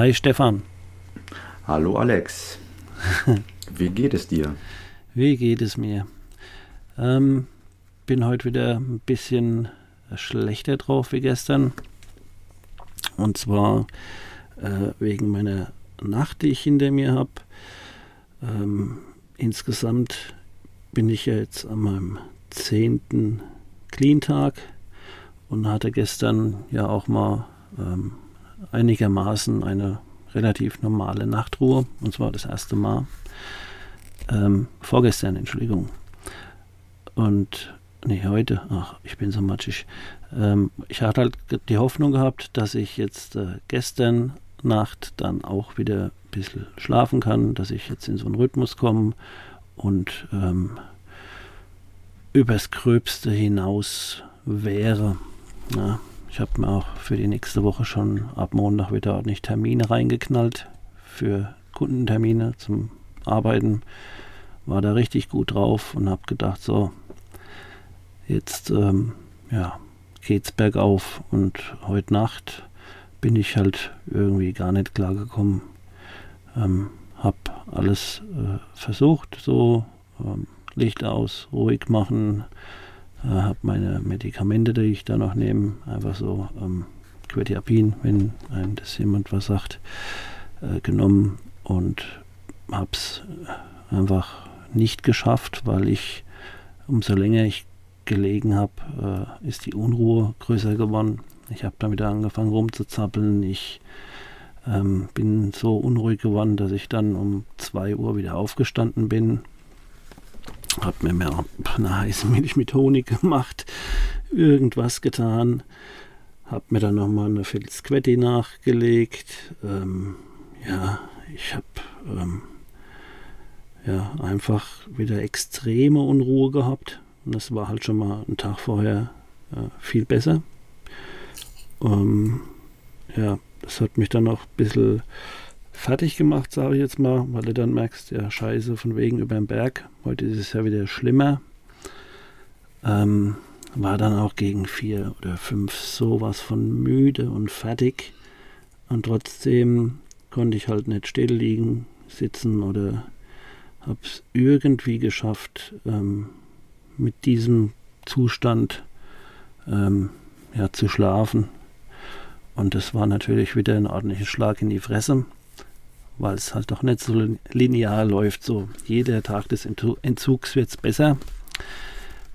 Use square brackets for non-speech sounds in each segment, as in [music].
Hi Stefan. Hallo Alex. [laughs] Wie geht es dir? Wie geht es mir? Ähm, bin heute wieder ein bisschen schlechter drauf wie gestern. Und zwar äh, wegen meiner Nacht, die ich hinter mir habe. Ähm, insgesamt bin ich ja jetzt an meinem zehnten Clean-Tag und hatte gestern ja auch mal ähm, einigermaßen eine relativ normale Nachtruhe. Und zwar das erste Mal. Ähm, vorgestern, Entschuldigung. Und, nee, heute, ach, ich bin so matschig. Ähm, ich hatte halt die Hoffnung gehabt, dass ich jetzt äh, gestern Nacht dann auch wieder ein bisschen schlafen kann, dass ich jetzt in so einen Rhythmus komme und ähm, übers Gröbste hinaus wäre. Ja, ich habe mir auch für die nächste Woche schon ab Montag wieder ordentlich Termine reingeknallt für Kundentermine zum Arbeiten. War da richtig gut drauf und habe gedacht, so, jetzt ähm, ja, geht's bergauf. Und heute Nacht bin ich halt irgendwie gar nicht klargekommen. Ähm, hab alles äh, versucht, so ähm, Licht aus, ruhig machen, äh, habe meine Medikamente, die ich da noch nehme, einfach so ähm, Quetiapin, wenn einem das jemand was sagt, äh, genommen und habe es einfach nicht geschafft, weil ich, umso länger ich gelegen habe, äh, ist die Unruhe größer geworden. Ich habe dann wieder angefangen rumzuzappeln. Ich ähm, bin so unruhig geworden, dass ich dann um 2 Uhr wieder aufgestanden bin hab mir mehr eine heiße Milch mit Honig gemacht, irgendwas getan. Hab mir dann nochmal eine Filzquetti nachgelegt. Ähm, ja, ich habe ähm, ja, einfach wieder extreme Unruhe gehabt. Und das war halt schon mal einen Tag vorher äh, viel besser. Ähm, ja, das hat mich dann auch ein bisschen fertig gemacht, sage ich jetzt mal, weil du dann merkst, ja, scheiße, von wegen über den Berg. Heute ist es ja wieder schlimmer. Ähm, war dann auch gegen vier oder fünf sowas von müde und fertig. Und trotzdem konnte ich halt nicht still liegen, sitzen oder hab's irgendwie geschafft, ähm, mit diesem Zustand ähm, ja, zu schlafen. Und das war natürlich wieder ein ordentlicher Schlag in die Fresse weil es halt doch nicht so linear läuft. So jeder Tag des Entzugs wird es besser.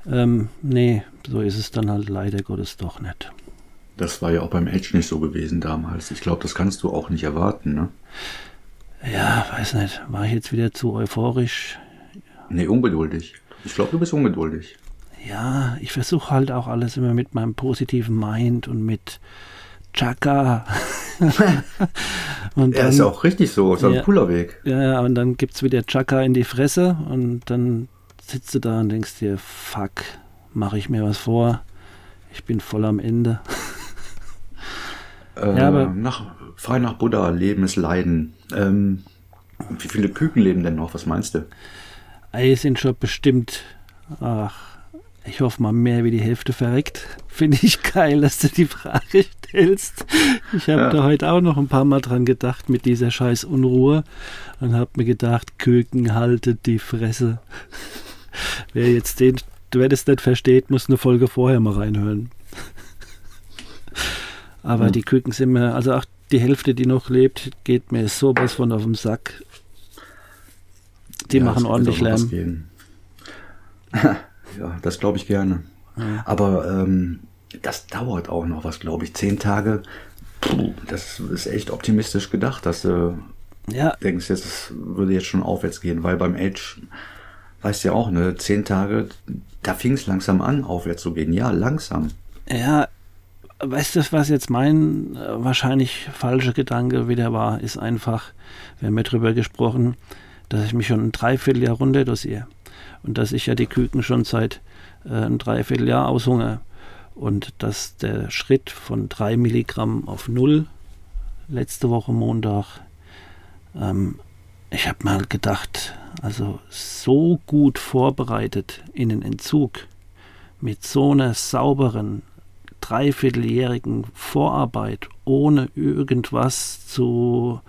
Ähm, nee, so ist es dann halt leider Gottes doch nicht. Das war ja auch beim Edge nicht so gewesen damals. Ich glaube, das kannst du auch nicht erwarten, ne? Ja, weiß nicht. War ich jetzt wieder zu euphorisch? Nee, ungeduldig. Ich glaube, du bist ungeduldig. Ja, ich versuche halt auch alles immer mit meinem positiven Mind und mit Chaka. [laughs] und dann, ja, ist auch richtig so, ist ja, ein cooler Weg. Ja, und dann gibt es wieder Chaka in die Fresse und dann sitzt du da und denkst dir, fuck, mache ich mir was vor? Ich bin voll am Ende. Äh, [laughs] ja, aber nach, frei nach Buddha, Leben ist Leiden. Ähm, wie viele Küken leben denn noch? Was meinst du? Es sind schon bestimmt, ach, ich hoffe mal mehr wie die Hälfte verreckt. Finde ich geil, dass du die Frage stellst. Ich habe ja. da heute auch noch ein paar Mal dran gedacht mit dieser scheiß Unruhe und habe mir gedacht, Küken haltet die Fresse. Wer jetzt den, wer das nicht versteht, muss eine Folge vorher mal reinhören. Aber mhm. die Küken sind mir, also auch die Hälfte, die noch lebt, geht mir sowas von auf den Sack. Die ja, machen ordentlich Lärm. Ja, das glaube ich gerne. Aber ähm, das dauert auch noch was, glaube ich. Zehn Tage, puh, das ist echt optimistisch gedacht, dass du ja. denkst, das würde jetzt schon aufwärts gehen, weil beim Age, weißt du ja auch, ne, zehn Tage, da fing es langsam an, aufwärts zu gehen. Ja, langsam. Ja, weißt du, was jetzt mein äh, wahrscheinlich falscher Gedanke wieder war, ist einfach, wir haben ja drüber gesprochen, dass ich mich schon ein Dreivierteljahr runterdosiere und dass ich ja die Küken schon seit äh, ein Dreivierteljahr aushungere und dass der Schritt von 3 Milligramm auf 0 letzte Woche Montag, ähm, ich habe mal gedacht, also so gut vorbereitet in den Entzug mit so einer sauberen, dreivierteljährigen Vorarbeit, ohne irgendwas zu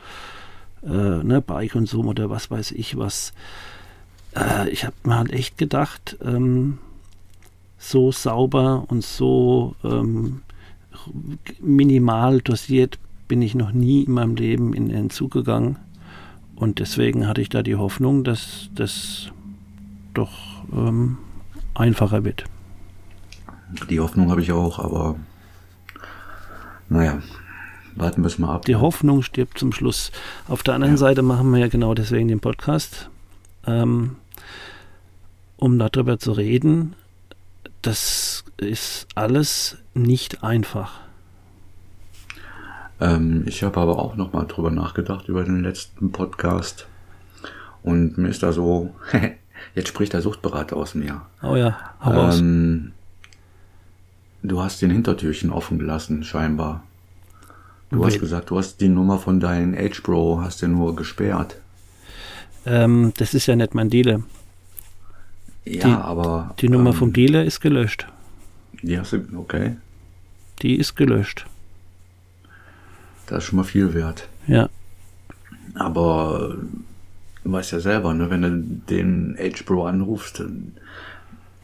äh, ne, Beikonsum oder was weiß ich was. Äh, ich habe mir halt echt gedacht, ähm, so sauber und so ähm, minimal dosiert bin ich noch nie in meinem Leben in den Entzug gegangen. Und deswegen hatte ich da die Hoffnung, dass das doch ähm, einfacher wird. Die Hoffnung habe ich auch, aber naja, warten wir es mal ab. Die Hoffnung stirbt zum Schluss. Auf der anderen ja. Seite machen wir ja genau deswegen den Podcast, ähm, um darüber zu reden. Das ist alles nicht einfach. Ähm, ich habe aber auch noch mal drüber nachgedacht über den letzten Podcast und mir ist da so, [laughs] jetzt spricht der Suchtberater aus mir. Oh ja, hau ähm, Du hast den Hintertürchen offen gelassen, scheinbar. Du hast gesagt, du hast die Nummer von deinem Age Bro, hast du nur gesperrt. Ähm, das ist ja nicht mein Dealer. Ja, die, aber. Die Nummer ähm, vom Dealer ist gelöscht. Du, okay. Die ist gelöscht. Das ist schon mal viel wert. Ja. Aber du weißt ja selber, ne, wenn du den Age Bro anrufst,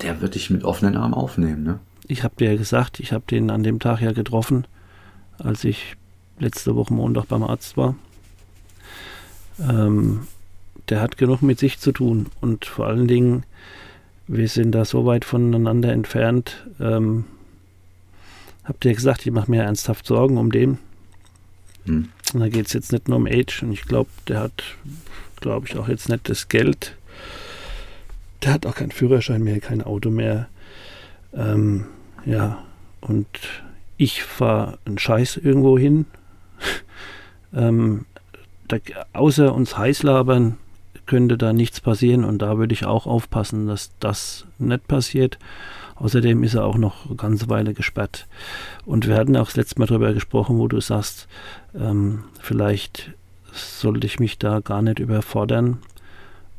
der wird dich mit offenen Armen aufnehmen, ne? Ich habe dir ja gesagt, ich habe den an dem Tag ja getroffen, als ich letzte Woche Montag beim Arzt war. Ähm, der hat genug mit sich zu tun und vor allen Dingen, wir sind da so weit voneinander entfernt. Ähm, habt ihr gesagt, ich mache mir ernsthaft Sorgen um den. Hm. Und da geht es jetzt nicht nur um Age und ich glaube, der hat, glaube ich, auch jetzt nicht das Geld. Der hat auch keinen Führerschein mehr, kein Auto mehr. Ähm, ja, und ich fahre einen Scheiß irgendwo hin. [laughs] ähm, da, außer uns heiß labern könnte da nichts passieren und da würde ich auch aufpassen, dass das nicht passiert. Außerdem ist er auch noch eine ganze Weile gesperrt. Und wir hatten auch das letzte Mal darüber gesprochen, wo du sagst, ähm, vielleicht sollte ich mich da gar nicht überfordern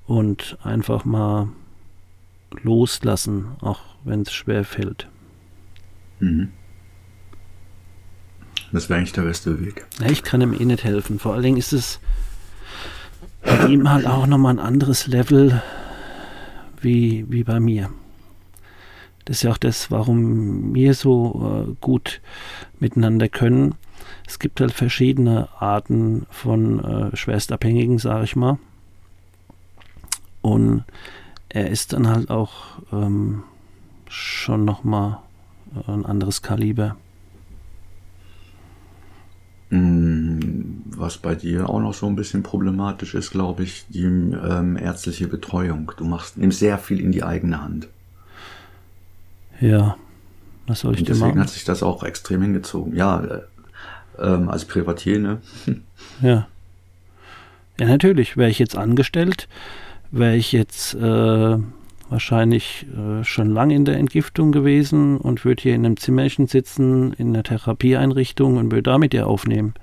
und einfach mal loslassen, auch wenn es schwer fällt. Mhm. Das wäre eigentlich der beste Weg. Ja, ich kann ihm eh nicht helfen. Vor allen Dingen ist es bei ihm halt auch nochmal ein anderes Level wie, wie bei mir. Das ist ja auch das, warum wir so äh, gut miteinander können. Es gibt halt verschiedene Arten von äh, Schwerstabhängigen, sage ich mal. Und er ist dann halt auch ähm, schon nochmal äh, ein anderes Kaliber. Was bei dir auch noch so ein bisschen problematisch ist, glaube ich, die ähm, ärztliche Betreuung. Du machst, nimmst sehr viel in die eigene Hand. Ja, was soll ich Und machen? Deswegen hat sich das auch extrem hingezogen. Ja, äh, ähm, als Privatier, ne? [laughs] Ja. Ja, natürlich. Wäre ich jetzt angestellt, wäre ich jetzt äh, wahrscheinlich äh, schon lange in der Entgiftung gewesen und würde hier in einem Zimmerchen sitzen, in einer Therapieeinrichtung und würde da mit dir aufnehmen.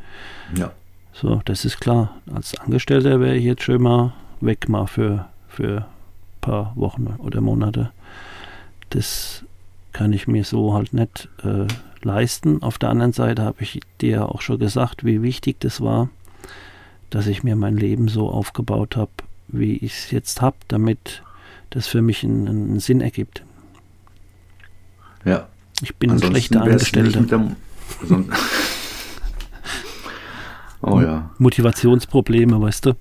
Ja. So, das ist klar. Als Angestellter wäre ich jetzt schon mal weg mal für, für ein paar Wochen oder Monate. Das kann ich mir so halt nicht äh, leisten. Auf der anderen Seite habe ich dir auch schon gesagt, wie wichtig das war, dass ich mir mein Leben so aufgebaut habe, wie ich es jetzt habe, damit das für mich einen, einen, Sinn ergibt. Ja. Ich bin ein schlechter Angestellter. [laughs] oh ja. Motivationsprobleme, weißt du?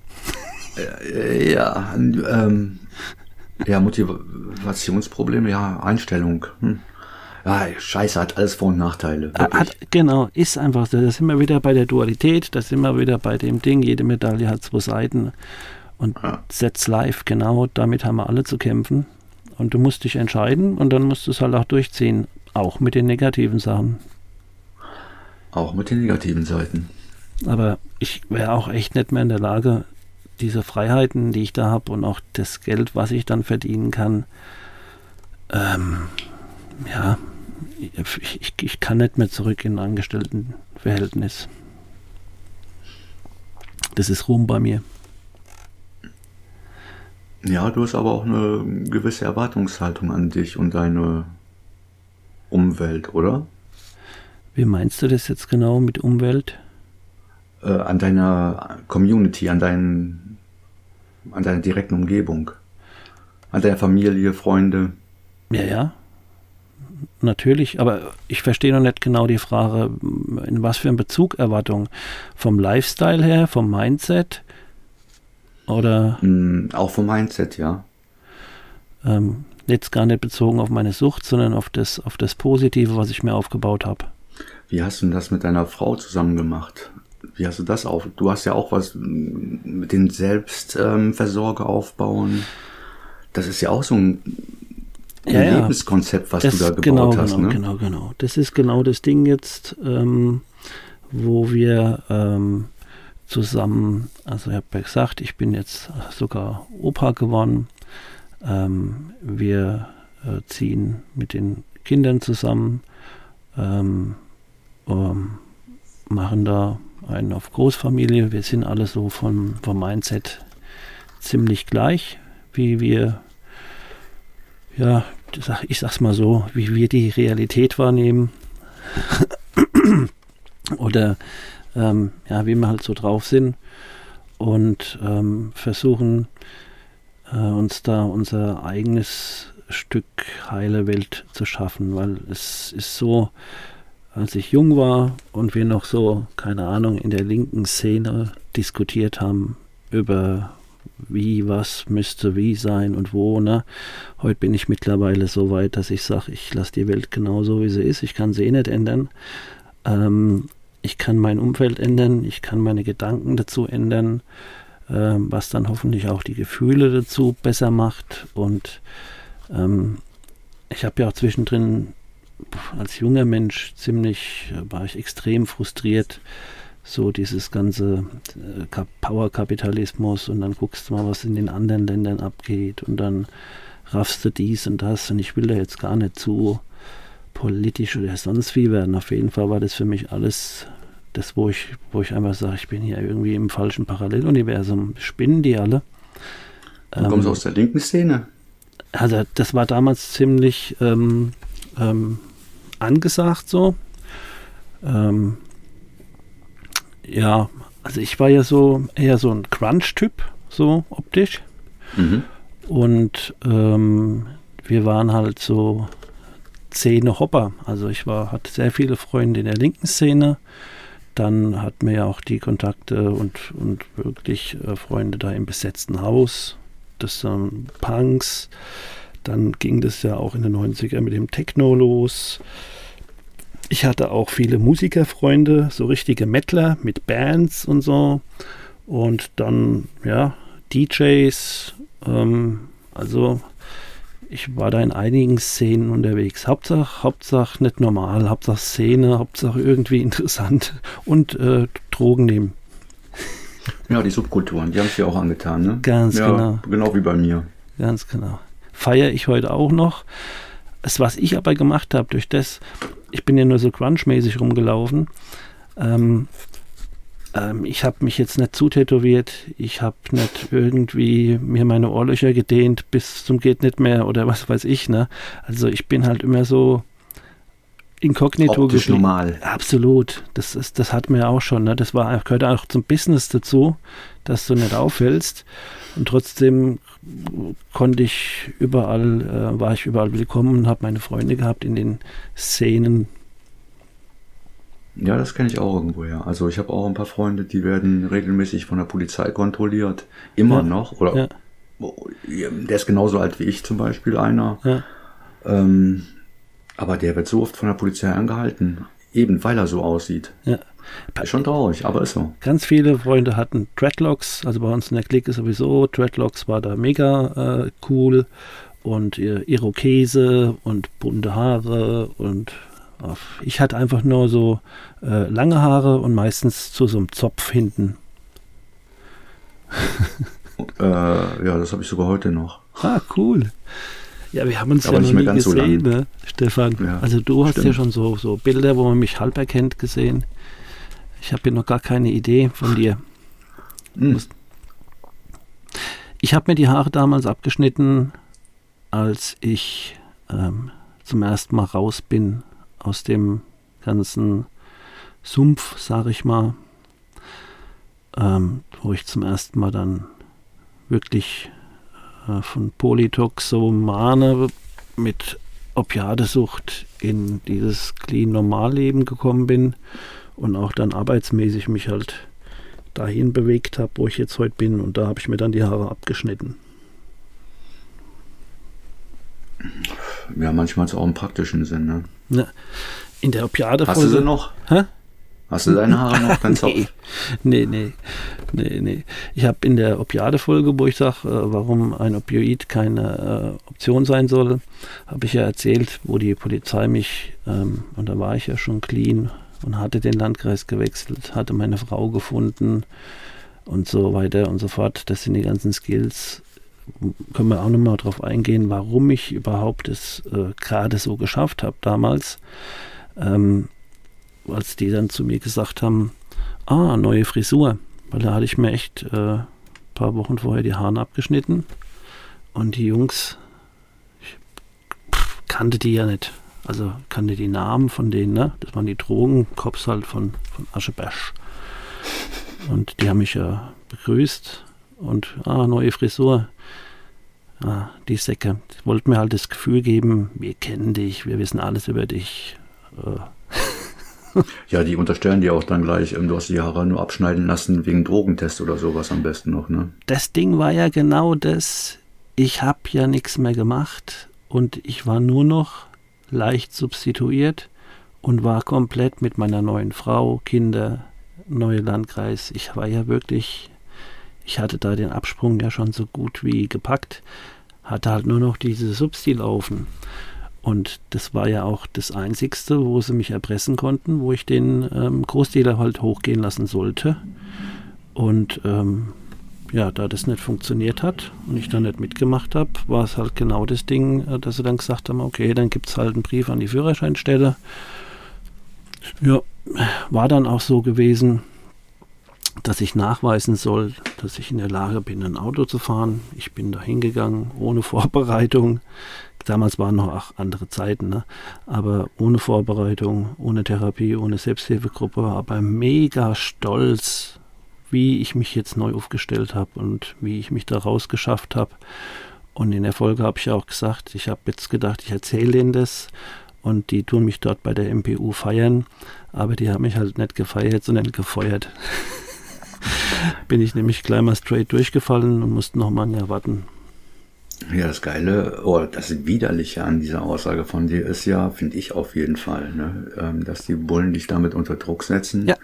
Ja, ähm, ja, Motivationsprobleme, ja, Einstellung. Hm. Ja, Scheiße, hat alles Vor- und Nachteile. Hat, genau, ist einfach so. Da sind wir wieder bei der Dualität, da sind wir wieder bei dem Ding, jede Medaille hat zwei Seiten. Und ja. Sets Live, genau, damit haben wir alle zu kämpfen. Und du musst dich entscheiden und dann musst du es halt auch durchziehen. Auch mit den negativen Sachen. Auch mit den negativen Seiten. Aber ich wäre auch echt nicht mehr in der Lage, diese Freiheiten, die ich da habe und auch das Geld, was ich dann verdienen kann, ähm, ja, ich, ich, ich kann nicht mehr zurück in ein Angestelltenverhältnis. Das ist Ruhm bei mir. Ja, du hast aber auch eine gewisse Erwartungshaltung an dich und deine Umwelt, oder? Wie meinst du das jetzt genau mit Umwelt? Äh, an deiner Community, an, dein, an deiner direkten Umgebung, an deiner Familie, Freunde. Ja, ja. Natürlich, aber ich verstehe noch nicht genau die Frage, in was für einem Bezug Erwartung? Vom Lifestyle her, vom Mindset? Oder? Mm, auch vom Mindset, ja. Ähm, jetzt gar nicht bezogen auf meine Sucht, sondern auf das, auf das Positive, was ich mir aufgebaut habe. Wie hast du denn das mit deiner Frau zusammen gemacht? Wie hast du das auf? Du hast ja auch was mit den Selbstversorger ähm, aufbauen. Das ist ja auch so ein, ja, Lebenskonzept, was das, du da gebaut genau, hast. Genau, ne? genau, genau. Das ist genau das Ding jetzt, ähm, wo wir ähm, zusammen, also ich habe ja gesagt, ich bin jetzt sogar Opa geworden. Ähm, wir äh, ziehen mit den Kindern zusammen, ähm, ähm, machen da einen auf Großfamilie. Wir sind alle so vom, vom Mindset ziemlich gleich, wie wir, ja, ich sag's mal so, wie wir die Realität wahrnehmen. [coughs] Oder ähm, ja, wie wir halt so drauf sind und ähm, versuchen äh, uns da unser eigenes Stück heile Welt zu schaffen, weil es ist so, als ich jung war und wir noch so, keine Ahnung, in der linken Szene diskutiert haben über wie, was müsste wie sein und wo. Ne? Heute bin ich mittlerweile so weit, dass ich sage, ich lasse die Welt genauso, wie sie ist. Ich kann sie eh nicht ändern. Ähm, ich kann mein Umfeld ändern, ich kann meine Gedanken dazu ändern, äh, was dann hoffentlich auch die Gefühle dazu besser macht. Und ähm, ich habe ja auch zwischendrin als junger Mensch ziemlich, äh, war ich extrem frustriert, so dieses ganze äh, Power-Kapitalismus und dann guckst du mal, was in den anderen Ländern abgeht und dann raffst du dies und das und ich will da jetzt gar nicht zu politisch oder sonst wie werden. Auf jeden Fall war das für mich alles das, wo ich, wo ich einfach sage, ich bin hier irgendwie im falschen Paralleluniversum. Spinnen die alle? Du kommst ähm, aus der linken Szene. Also das war damals ziemlich ähm, ähm, angesagt so. Ähm, ja, also ich war ja so eher so ein Crunch-Typ, so optisch. Mhm. Und ähm, wir waren halt so Szene Hopper. Also ich war, hatte sehr viele Freunde in der linken Szene. Dann hatten wir ja auch die Kontakte und, und wirklich äh, Freunde da im besetzten Haus. Das ähm, Punks. Dann ging das ja auch in den 90er mit dem Techno los. Ich hatte auch viele Musikerfreunde, so richtige Mettler mit Bands und so. Und dann, ja, DJs. Ähm, also ich war da in einigen Szenen unterwegs. Hauptsache, Hauptsache nicht normal, Hauptsache Szene, Hauptsache irgendwie [laughs] interessant und äh, Drogen nehmen. Ja, die Subkulturen, die haben es ja auch angetan, ne? Ganz ja, genau. Genau wie bei mir. Ganz genau. Feiere ich heute auch noch. Das, was ich aber gemacht habe, durch das, ich bin ja nur so crunch-mäßig rumgelaufen, ähm, ähm, ich habe mich jetzt nicht zutätowiert, ich habe nicht irgendwie mir meine Ohrlöcher gedehnt bis zum geht nicht mehr oder was weiß ich, ne? Also ich bin halt immer so inkognito Optisch normal. Absolut. Das ist, das hat mir auch schon, ne? Das war, gehört auch zum Business dazu, dass du nicht auffällst. Und trotzdem konnte ich überall, äh, war ich überall willkommen und habe meine Freunde gehabt in den Szenen, ja, das kenne ich auch irgendwo, ja. Also ich habe auch ein paar Freunde, die werden regelmäßig von der Polizei kontrolliert. Immer ja. noch. Oder ja. der ist genauso alt wie ich zum Beispiel, einer. Ja. Ähm, aber der wird so oft von der Polizei angehalten. Eben weil er so aussieht. Ja. Ist schon traurig, aber ist so. Ganz viele Freunde hatten Dreadlocks, also bei uns in der Clique sowieso. Dreadlocks war da mega äh, cool und Irokese und bunte Haare und Ich hatte einfach nur so äh, lange Haare und meistens zu so einem Zopf hinten. [laughs] äh, ja, das habe ich sogar heute noch. Ah, cool. Ja, wir haben uns Aber ja noch nie gesehen, so ne, Stefan. Ja, also du hast stimmt. ja schon so, so Bilder, wo man mich halb erkennt, gesehen. Ich habe hier noch gar keine Idee von dir. Hm. Ich habe mir die Haare damals abgeschnitten, als ich ähm, zum ersten Mal raus bin aus dem ganzen Sumpf, sage ich mal, ähm, wo ich zum ersten Mal dann wirklich von Polytoxomane mit Opiadesucht in dieses Clean-Normalleben gekommen bin und auch dann arbeitsmäßig mich halt dahin bewegt habe, wo ich jetzt heute bin. Und da habe ich mir dann die Haare abgeschnitten. Ja, manchmal ist auch im praktischen Sinn, ne? Ja. In der Opiade Hast du sie noch? Hä? Hast du deine Haare noch? Dein [laughs] nee. nee, nee, nee, nee. Ich habe in der Opiade-Folge, wo ich sage, äh, warum ein Opioid keine äh, Option sein soll, habe ich ja erzählt, wo die Polizei mich, ähm, und da war ich ja schon clean und hatte den Landkreis gewechselt, hatte meine Frau gefunden und so weiter und so fort. Das sind die ganzen Skills. Können wir auch nochmal drauf eingehen, warum ich überhaupt es äh, gerade so geschafft habe damals. Ähm, als die dann zu mir gesagt haben, ah, neue Frisur. Weil da hatte ich mir echt äh, ein paar Wochen vorher die Haare abgeschnitten. Und die Jungs, ich kannte die ja nicht. Also kannte die Namen von denen, ne? Das waren die Drogenkops halt von, von Aschebesch. Und die haben mich ja begrüßt und ah, neue Frisur. Ah, die Säcke. Die wollten mir halt das Gefühl geben, wir kennen dich, wir wissen alles über dich. Äh, ja, die unterstellen dir auch dann gleich, ähm, du hast die Haare nur abschneiden lassen wegen Drogentest oder sowas am besten noch, ne? Das Ding war ja genau das, ich habe ja nichts mehr gemacht und ich war nur noch leicht substituiert und war komplett mit meiner neuen Frau, Kinder, neue Landkreis. Ich war ja wirklich, ich hatte da den Absprung ja schon so gut wie gepackt, hatte halt nur noch diese Substi laufen. Und das war ja auch das Einzigste, wo sie mich erpressen konnten, wo ich den ähm, Großdealer halt hochgehen lassen sollte. Und ähm, ja, da das nicht funktioniert hat und ich da nicht mitgemacht habe, war es halt genau das Ding, äh, dass sie dann gesagt haben, okay, dann gibt es halt einen Brief an die Führerscheinstelle. Ja, war dann auch so gewesen, dass ich nachweisen soll, dass ich in der Lage bin, ein Auto zu fahren. Ich bin da hingegangen, ohne [laughs] Vorbereitung, Damals waren noch auch andere Zeiten, ne? aber ohne Vorbereitung, ohne Therapie, ohne Selbsthilfegruppe, aber mega stolz, wie ich mich jetzt neu aufgestellt habe und wie ich mich da rausgeschafft habe. Und in der Folge habe ich auch gesagt, ich habe jetzt gedacht, ich erzähle denen das und die tun mich dort bei der MPU feiern, aber die haben mich halt nicht gefeiert, sondern gefeuert. [laughs] Bin ich nämlich gleich mal straight durchgefallen und musste noch mal ein Jahr warten, ja, das Geile, oder das Widerliche an dieser Aussage von dir ist ja, finde ich auf jeden Fall, ne, ähm, dass die Bullen dich damit unter Druck setzen. Ja.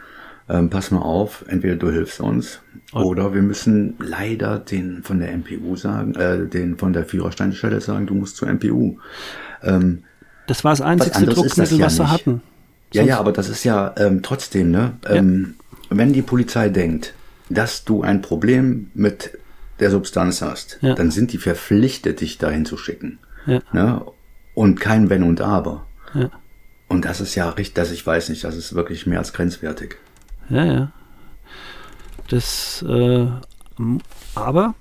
Ähm, pass mal auf, entweder du hilfst uns okay. oder wir müssen leider den von der MPU sagen, äh, den von der Führersteinstelle sagen, du musst zur MPU. Ähm, das war das einzige Druckmittel, ja was sie hatten. Ja, ja, aber das ist ja ähm, trotzdem, ne? Ähm, ja. Wenn die Polizei denkt, dass du ein Problem mit der Substanz hast, ja. dann sind die verpflichtet, dich dahin zu schicken. Ja. Ne? Und kein Wenn und Aber. Ja. Und das ist ja richtig, dass ich weiß nicht, das ist wirklich mehr als grenzwertig. Ja, ja. Das, äh, aber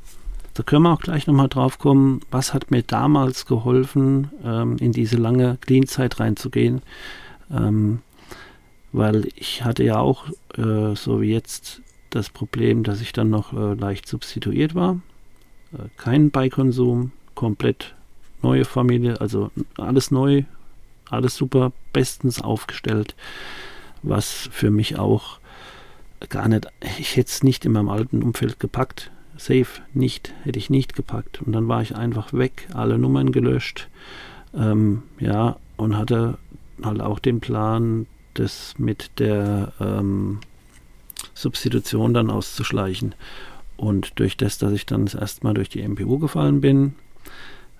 da können wir auch gleich nochmal drauf kommen, was hat mir damals geholfen, ähm, in diese lange Clean-Zeit reinzugehen. Ähm, weil ich hatte ja auch, äh, so wie jetzt, das Problem, dass ich dann noch äh, leicht substituiert war. Äh, kein Beikonsum, komplett neue Familie, also alles neu, alles super, bestens aufgestellt, was für mich auch gar nicht, ich hätte es nicht in meinem alten Umfeld gepackt, safe nicht, hätte ich nicht gepackt. Und dann war ich einfach weg, alle Nummern gelöscht, ähm, ja, und hatte halt auch den Plan, das mit der ähm, Substitution dann auszuschleichen. Und durch das, dass ich dann das erste Mal durch die MPU gefallen bin,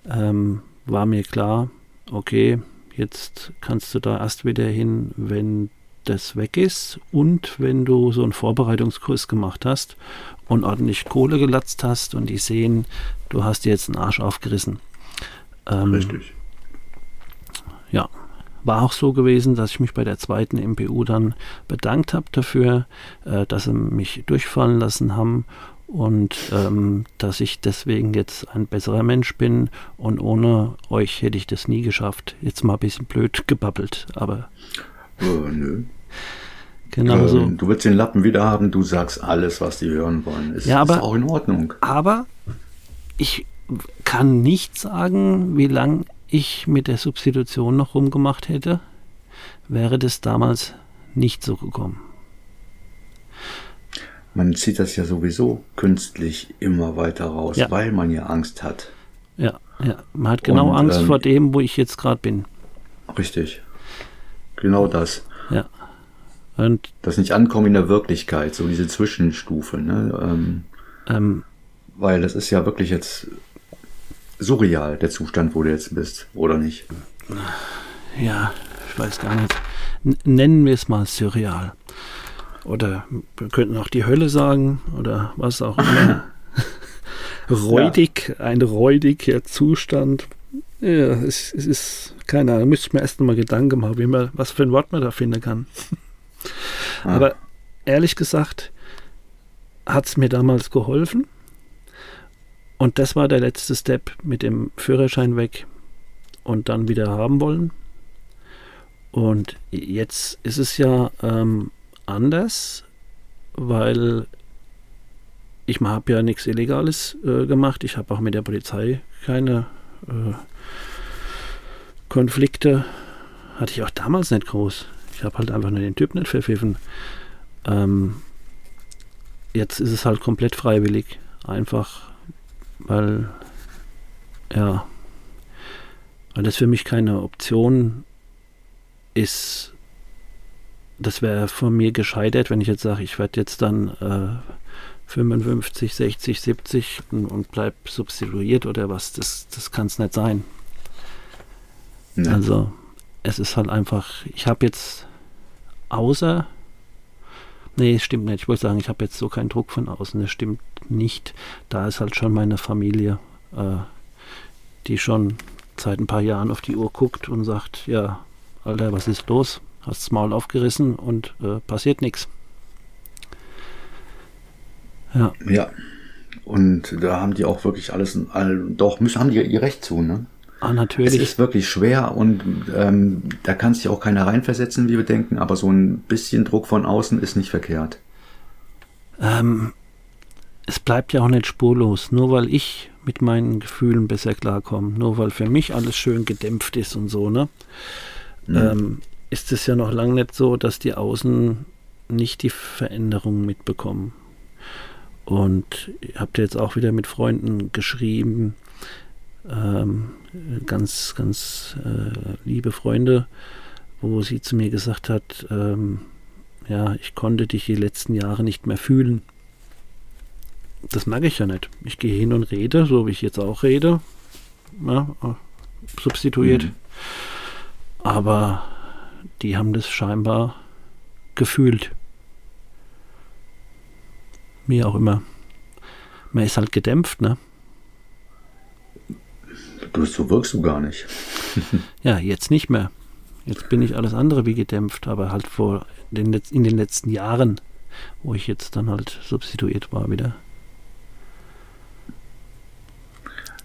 ähm, war mir klar, okay, Jetzt kannst du da erst wieder hin, wenn das weg ist und wenn du so einen Vorbereitungskurs gemacht hast und ordentlich Kohle gelatzt hast und die sehen, du hast dir jetzt einen Arsch aufgerissen. Ähm, Richtig. Ja, war auch so gewesen, dass ich mich bei der zweiten MPU dann bedankt habe dafür, äh, dass sie mich durchfallen lassen haben und ähm, dass ich deswegen jetzt ein besserer Mensch bin und ohne euch hätte ich das nie geschafft. Jetzt mal ein bisschen blöd gebabbelt, aber. Oh, nö. Genau ähm, so. Du willst den Lappen wieder haben, du sagst alles, was die hören wollen. Ist, ja, aber, ist auch in Ordnung. Aber ich kann nicht sagen, wie lange ich mit der Substitution noch rumgemacht hätte, wäre das damals nicht so gekommen. Man zieht das ja sowieso künstlich immer weiter raus, ja. weil man ja Angst hat. Ja, ja. Man hat genau Und, Angst ähm, vor dem, wo ich jetzt gerade bin. Richtig. Genau das. Ja. Und das nicht ankommen in der Wirklichkeit, so diese Zwischenstufe. Ne? Ähm, ähm, weil das ist ja wirklich jetzt surreal, der Zustand, wo du jetzt bist, oder nicht? Ja, ich weiß gar nicht. N nennen wir es mal surreal. Oder wir könnten auch die Hölle sagen oder was auch immer. [laughs] räudig, ja. ein räudiger Zustand. Ja, es, es, ist, keine Ahnung, müsste ich mir erst mal Gedanken machen, wie man, was für ein Wort man da finden kann. ah. Aber ehrlich gesagt, hat es mir damals geholfen. Und das war der letzte Step mit dem Führerschein weg und dann wieder haben wollen. Und jetzt ist es ja ähm, anders, weil ich habe ja nichts Illegales äh, gemacht. Ich habe auch mit der Polizei keine äh, Konflikte. Hatte ich auch damals nicht groß. Ich habe halt einfach nur den Typ nicht verpfiffen. Ähm, jetzt ist es halt komplett freiwillig. Einfach, weil, ja, weil das für mich keine Option ist, das wäre von mir gescheitert, wenn ich jetzt sage, ich werde jetzt dann äh, 55, 60, 70 und, und bleib substituiert oder was. Das, das kann es nicht sein. Ja. Also es ist halt einfach, ich habe jetzt außer, nee, stimmt nicht, ich wollte sagen, ich habe jetzt so keinen Druck von außen, das stimmt nicht. Da ist halt schon meine Familie, äh, die schon seit ein paar Jahren auf die Uhr guckt und sagt, ja, Alter, was ist los? hast das Maul aufgerissen und äh, passiert nichts. Ja. Ja. Und da haben die auch wirklich alles, all, doch, müssen, haben die ihr Recht zu, ne? Ah, natürlich. Es ist wirklich schwer und ähm, da kann sich auch keiner reinversetzen, wie wir denken, aber so ein bisschen Druck von außen ist nicht verkehrt. Ähm, es bleibt ja auch nicht spurlos, nur weil ich mit meinen Gefühlen besser klarkomme, nur weil für mich alles schön gedämpft ist und so, ne? Mhm. Ähm, ist es ja noch lange nicht so, dass die Außen nicht die Veränderungen mitbekommen. Und ich habe jetzt auch wieder mit Freunden geschrieben, ähm, ganz, ganz äh, liebe Freunde, wo sie zu mir gesagt hat, ähm, ja, ich konnte dich die letzten Jahre nicht mehr fühlen. Das mag ich ja nicht. Ich gehe hin und rede, so wie ich jetzt auch rede, ja, substituiert. Mhm. Aber die haben das scheinbar gefühlt. Wie auch immer. Man ist halt gedämpft, ne? Du, so wirkst du gar nicht. [laughs] ja, jetzt nicht mehr. Jetzt bin ich alles andere wie gedämpft, aber halt vor den, in den letzten Jahren, wo ich jetzt dann halt substituiert war wieder.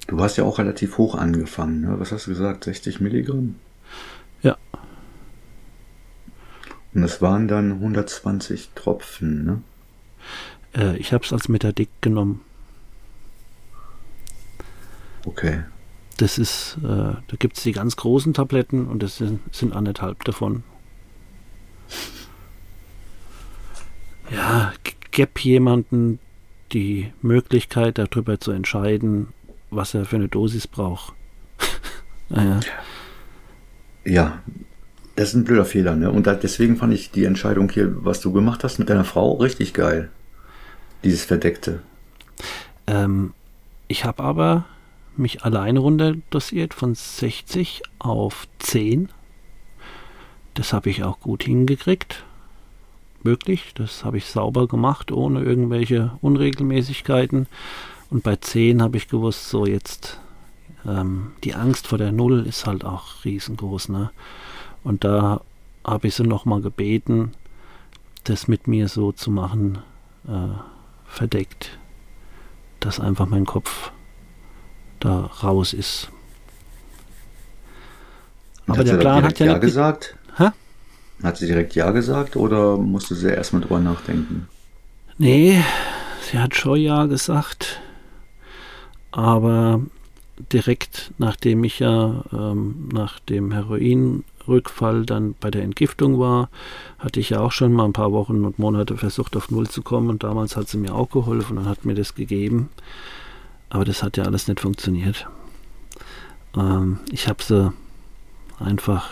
Du hast ja auch relativ hoch angefangen, ne? Was hast du gesagt? 60 Milligramm? Ja. Und es waren dann 120 Tropfen, ne? Äh, ich habe es als Metadik genommen. Okay. Das ist, äh, da gibt es die ganz großen Tabletten und das sind, sind anderthalb davon. Ja, gäb jemanden die Möglichkeit, darüber zu entscheiden, was er für eine Dosis braucht. [laughs] naja. Ja, das ist ein blöder Fehler, ne? Und deswegen fand ich die Entscheidung hier, was du gemacht hast mit deiner Frau, richtig geil. Dieses Verdeckte. Ähm, ich habe aber mich alleine runter dosiert von 60 auf 10 Das habe ich auch gut hingekriegt. Wirklich, das habe ich sauber gemacht, ohne irgendwelche Unregelmäßigkeiten. Und bei 10 habe ich gewusst, so jetzt ähm, die Angst vor der Null ist halt auch riesengroß. Ne? Und da habe ich sie nochmal gebeten, das mit mir so zu machen, äh, verdeckt, dass einfach mein Kopf da raus ist. Aber der Plan hat ja, ja gesagt. Hä? Hat sie direkt Ja gesagt oder musste sie erstmal drüber nachdenken? Nee, sie hat schon Ja gesagt. Aber direkt nachdem ich ja ähm, nach dem Heroinrückfall dann bei der Entgiftung war, hatte ich ja auch schon mal ein paar Wochen und Monate versucht, auf Null zu kommen. Und damals hat sie mir auch geholfen und hat mir das gegeben. Aber das hat ja alles nicht funktioniert. Ähm, ich habe sie einfach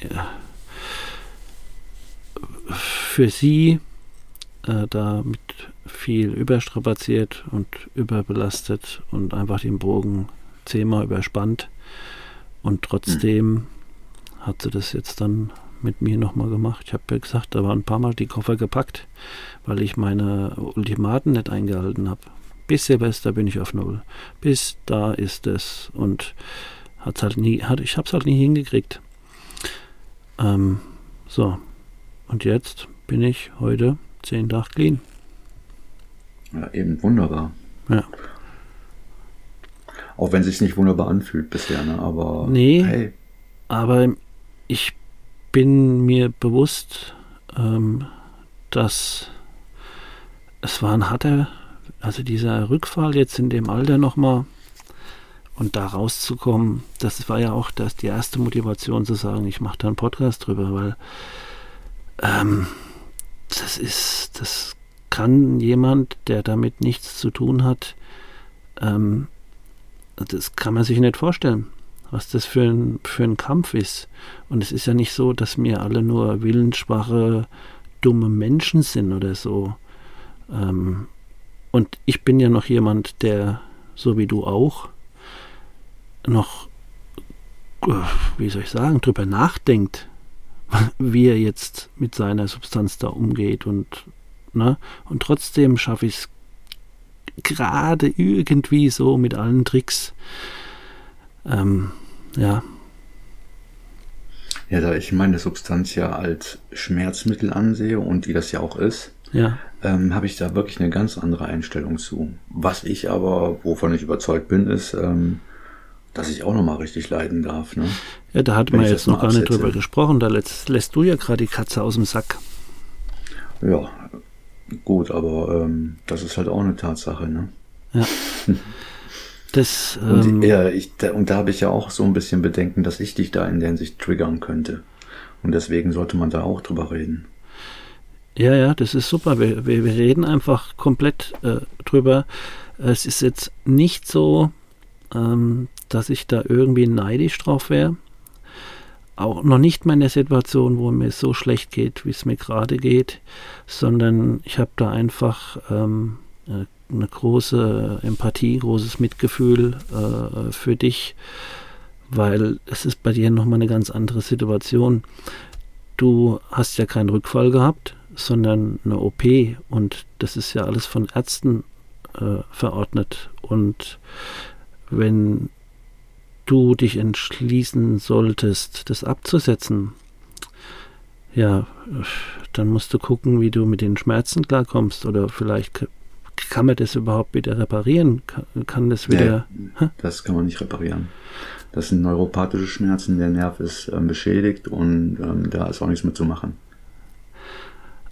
ja, für sie äh, da mit viel überstrapaziert und überbelastet und einfach den Bogen zehnmal überspannt. Und trotzdem mhm. hat sie das jetzt dann mit mir nochmal gemacht. Ich habe ja gesagt, da waren ein paar Mal die Koffer gepackt, weil ich meine Ultimaten nicht eingehalten habe. Bis Silvester bin ich auf Null. Bis da ist es. Und hat's halt nie, hat, ich habe es halt nie hingekriegt. Ähm, so. Und jetzt bin ich heute zehn Tage clean. Ja, eben wunderbar. Ja. Auch wenn es sich nicht wunderbar anfühlt bisher, ne? Aber nee, hey. aber ich bin mir bewusst, ähm, dass es war ein harter, also dieser Rückfall jetzt in dem Alter nochmal und da rauszukommen, das war ja auch das, die erste Motivation zu sagen, ich mache da einen Podcast drüber, weil ähm, das ist, das kann jemand, der damit nichts zu tun hat, ähm, das kann man sich nicht vorstellen, was das für ein, für ein Kampf ist. Und es ist ja nicht so, dass wir alle nur willensschwache, dumme Menschen sind oder so. Ähm, und ich bin ja noch jemand, der, so wie du auch, noch, äh, wie soll ich sagen, drüber nachdenkt, [laughs] wie er jetzt mit seiner Substanz da umgeht und ne? Und trotzdem schaffe ich es gerade irgendwie so mit allen Tricks. Ähm, ja. Ja, da ich meine Substanz ja als Schmerzmittel ansehe und wie das ja auch ist, ja. ähm, habe ich da wirklich eine ganz andere Einstellung zu. Was ich aber, wovon ich überzeugt bin, ist, ähm, dass ich auch nochmal richtig leiden darf. Ne? Ja, da hat man jetzt noch gar nicht drüber gesprochen. Da lässt, lässt du ja gerade die Katze aus dem Sack. Ja, gut, aber ähm, das ist halt auch eine Tatsache. Ne? Ja. [laughs] Das, ähm, und, ja, ich, da, und da habe ich ja auch so ein bisschen Bedenken, dass ich dich da in der Hinsicht triggern könnte. Und deswegen sollte man da auch drüber reden. Ja, ja, das ist super. Wir, wir, wir reden einfach komplett äh, drüber. Es ist jetzt nicht so, ähm, dass ich da irgendwie neidisch drauf wäre. Auch noch nicht mal in der Situation, wo mir so schlecht geht, wie es mir gerade geht, sondern ich habe da einfach ähm, äh, eine große Empathie, großes Mitgefühl äh, für dich, weil es ist bei dir nochmal eine ganz andere Situation. Du hast ja keinen Rückfall gehabt, sondern eine OP und das ist ja alles von Ärzten äh, verordnet. Und wenn du dich entschließen solltest, das abzusetzen, ja, dann musst du gucken, wie du mit den Schmerzen klarkommst oder vielleicht kann man das überhaupt wieder reparieren? Kann, kann das wieder. Nee, das kann man nicht reparieren. Das sind neuropathische Schmerzen, der Nerv ist ähm, beschädigt und ähm, da ist auch nichts mehr zu machen.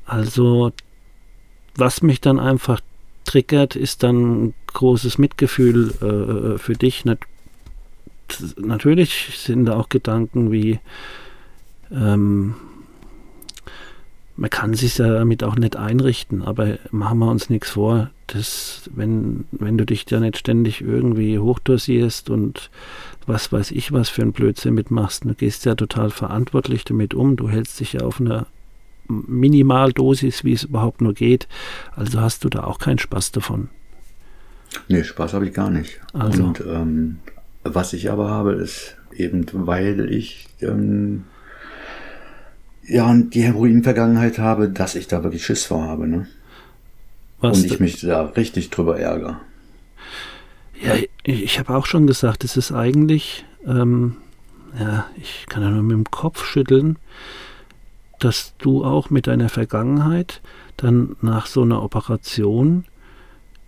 Also, was mich dann einfach triggert, ist dann großes Mitgefühl äh, äh für dich. Nat natürlich sind da auch Gedanken wie, ähm, man kann sich ja damit auch nicht einrichten, aber machen wir uns nichts vor, dass wenn, wenn du dich da nicht ständig irgendwie hochdosierst und was weiß ich was für ein Blödsinn mitmachst, du gehst ja total verantwortlich damit um, du hältst dich ja auf einer Minimaldosis, wie es überhaupt nur geht, also hast du da auch keinen Spaß davon. Nee, Spaß habe ich gar nicht. Also. Und ähm, was ich aber habe, ist eben, weil ich ähm, ja, die Heroin-Vergangenheit habe, dass ich da wirklich Schiss vor habe, ne? Was und ich mich da richtig drüber ärgere. Ja, ich, ich habe auch schon gesagt, es ist eigentlich, ähm, ja, ich kann ja nur mit dem Kopf schütteln, dass du auch mit deiner Vergangenheit dann nach so einer Operation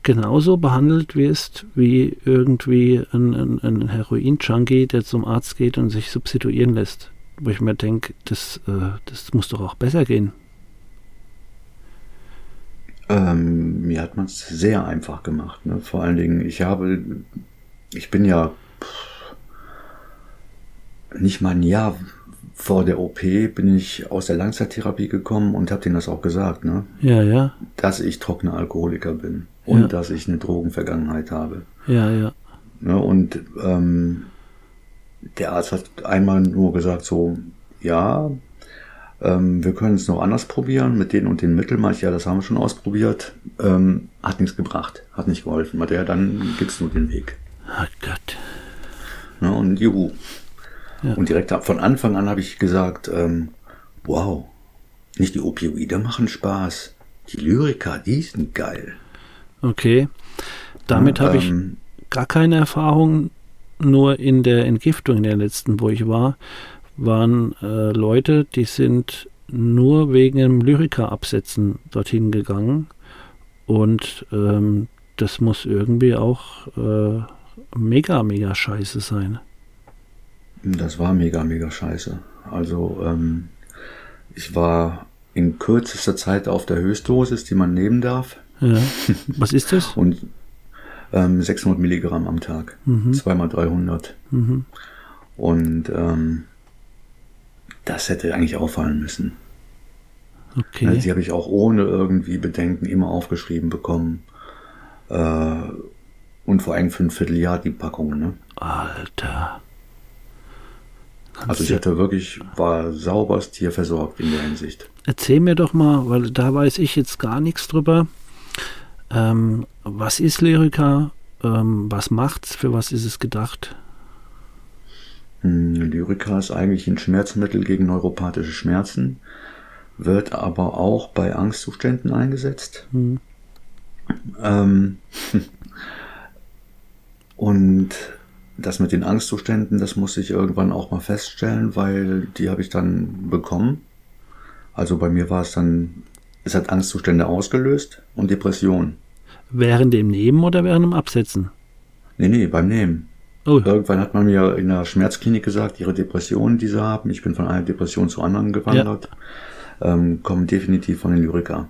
genauso behandelt wirst wie irgendwie ein, ein, ein Heroin-Junkie, der zum Arzt geht und sich substituieren lässt. Wo ich mir denke, das, äh, das muss doch auch besser gehen. Ähm, mir hat man es sehr einfach gemacht. Ne? Vor allen Dingen, ich habe, ich bin ja nicht mal ein Jahr vor der OP bin ich aus der Langzeittherapie gekommen und habe denen das auch gesagt, ne? Ja, ja. Dass ich trockener Alkoholiker bin und ja. dass ich eine Drogenvergangenheit habe. Ja, ja. Ne? Und ähm, der Arzt hat einmal nur gesagt so, ja, ähm, wir können es noch anders probieren mit den und den Mitteln. Manche, ja, das haben wir schon ausprobiert. Ähm, hat nichts gebracht, hat nicht geholfen. Hat ja, dann gibt's nur den Weg. Oh Gott. Ne? Und juhu. Ja. Und direkt von Anfang an habe ich gesagt, ähm, wow, nicht die Opioide machen Spaß, die Lyriker, die sind geil. Okay, damit ja, habe ähm, ich gar keine Erfahrung, nur in der Entgiftung in der letzten, wo ich war, waren äh, Leute, die sind nur wegen dem Lyriker-Absetzen dorthin gegangen und ähm, das muss irgendwie auch äh, mega, mega scheiße sein. Das war mega, mega scheiße. Also ähm, ich war in kürzester Zeit auf der Höchstdosis, die man nehmen darf. Ja. [laughs] Was ist das? Und ähm, 600 Milligramm am Tag, mhm. zweimal 300. Mhm. Und ähm, das hätte eigentlich auffallen müssen. Okay. Also die habe ich auch ohne irgendwie Bedenken immer aufgeschrieben bekommen. Äh, und vor allem für ein Vierteljahr die Packung. Ne? Alter. Also ich hatte wirklich, war sauberst hier versorgt in der Hinsicht. Erzähl mir doch mal, weil da weiß ich jetzt gar nichts drüber. Ähm, was ist Lyrica? Ähm, was macht's? Für was ist es gedacht? Hm, Lyrica ist eigentlich ein Schmerzmittel gegen neuropathische Schmerzen, wird aber auch bei Angstzuständen eingesetzt. Hm. Ähm, [laughs] und das mit den Angstzuständen, das muss ich irgendwann auch mal feststellen, weil die habe ich dann bekommen. Also bei mir war es dann, es hat Angstzustände ausgelöst und Depression. Während dem Nehmen oder während dem Absetzen? Nee, nee, beim Nehmen. Oh. Irgendwann hat man mir in der Schmerzklinik gesagt, ihre Depressionen, die sie haben, ich bin von einer Depression zur anderen gewandert, ja. ähm, kommen definitiv von den Lyriker.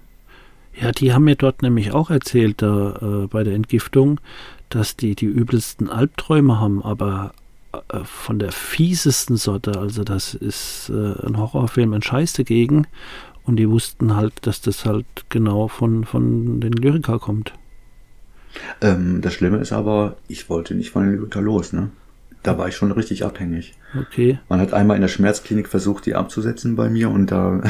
Ja, die haben mir dort nämlich auch erzählt, da, äh, bei der Entgiftung, dass die die übelsten Albträume haben, aber äh, von der fiesesten Sorte. Also das ist äh, ein Horrorfilm, ein Scheiß dagegen. Und die wussten halt, dass das halt genau von, von den Lyriker kommt. Ähm, das Schlimme ist aber, ich wollte nicht von den Lyriker los, ne? Da war ich schon richtig abhängig. Okay. Man hat einmal in der Schmerzklinik versucht, die abzusetzen bei mir und da,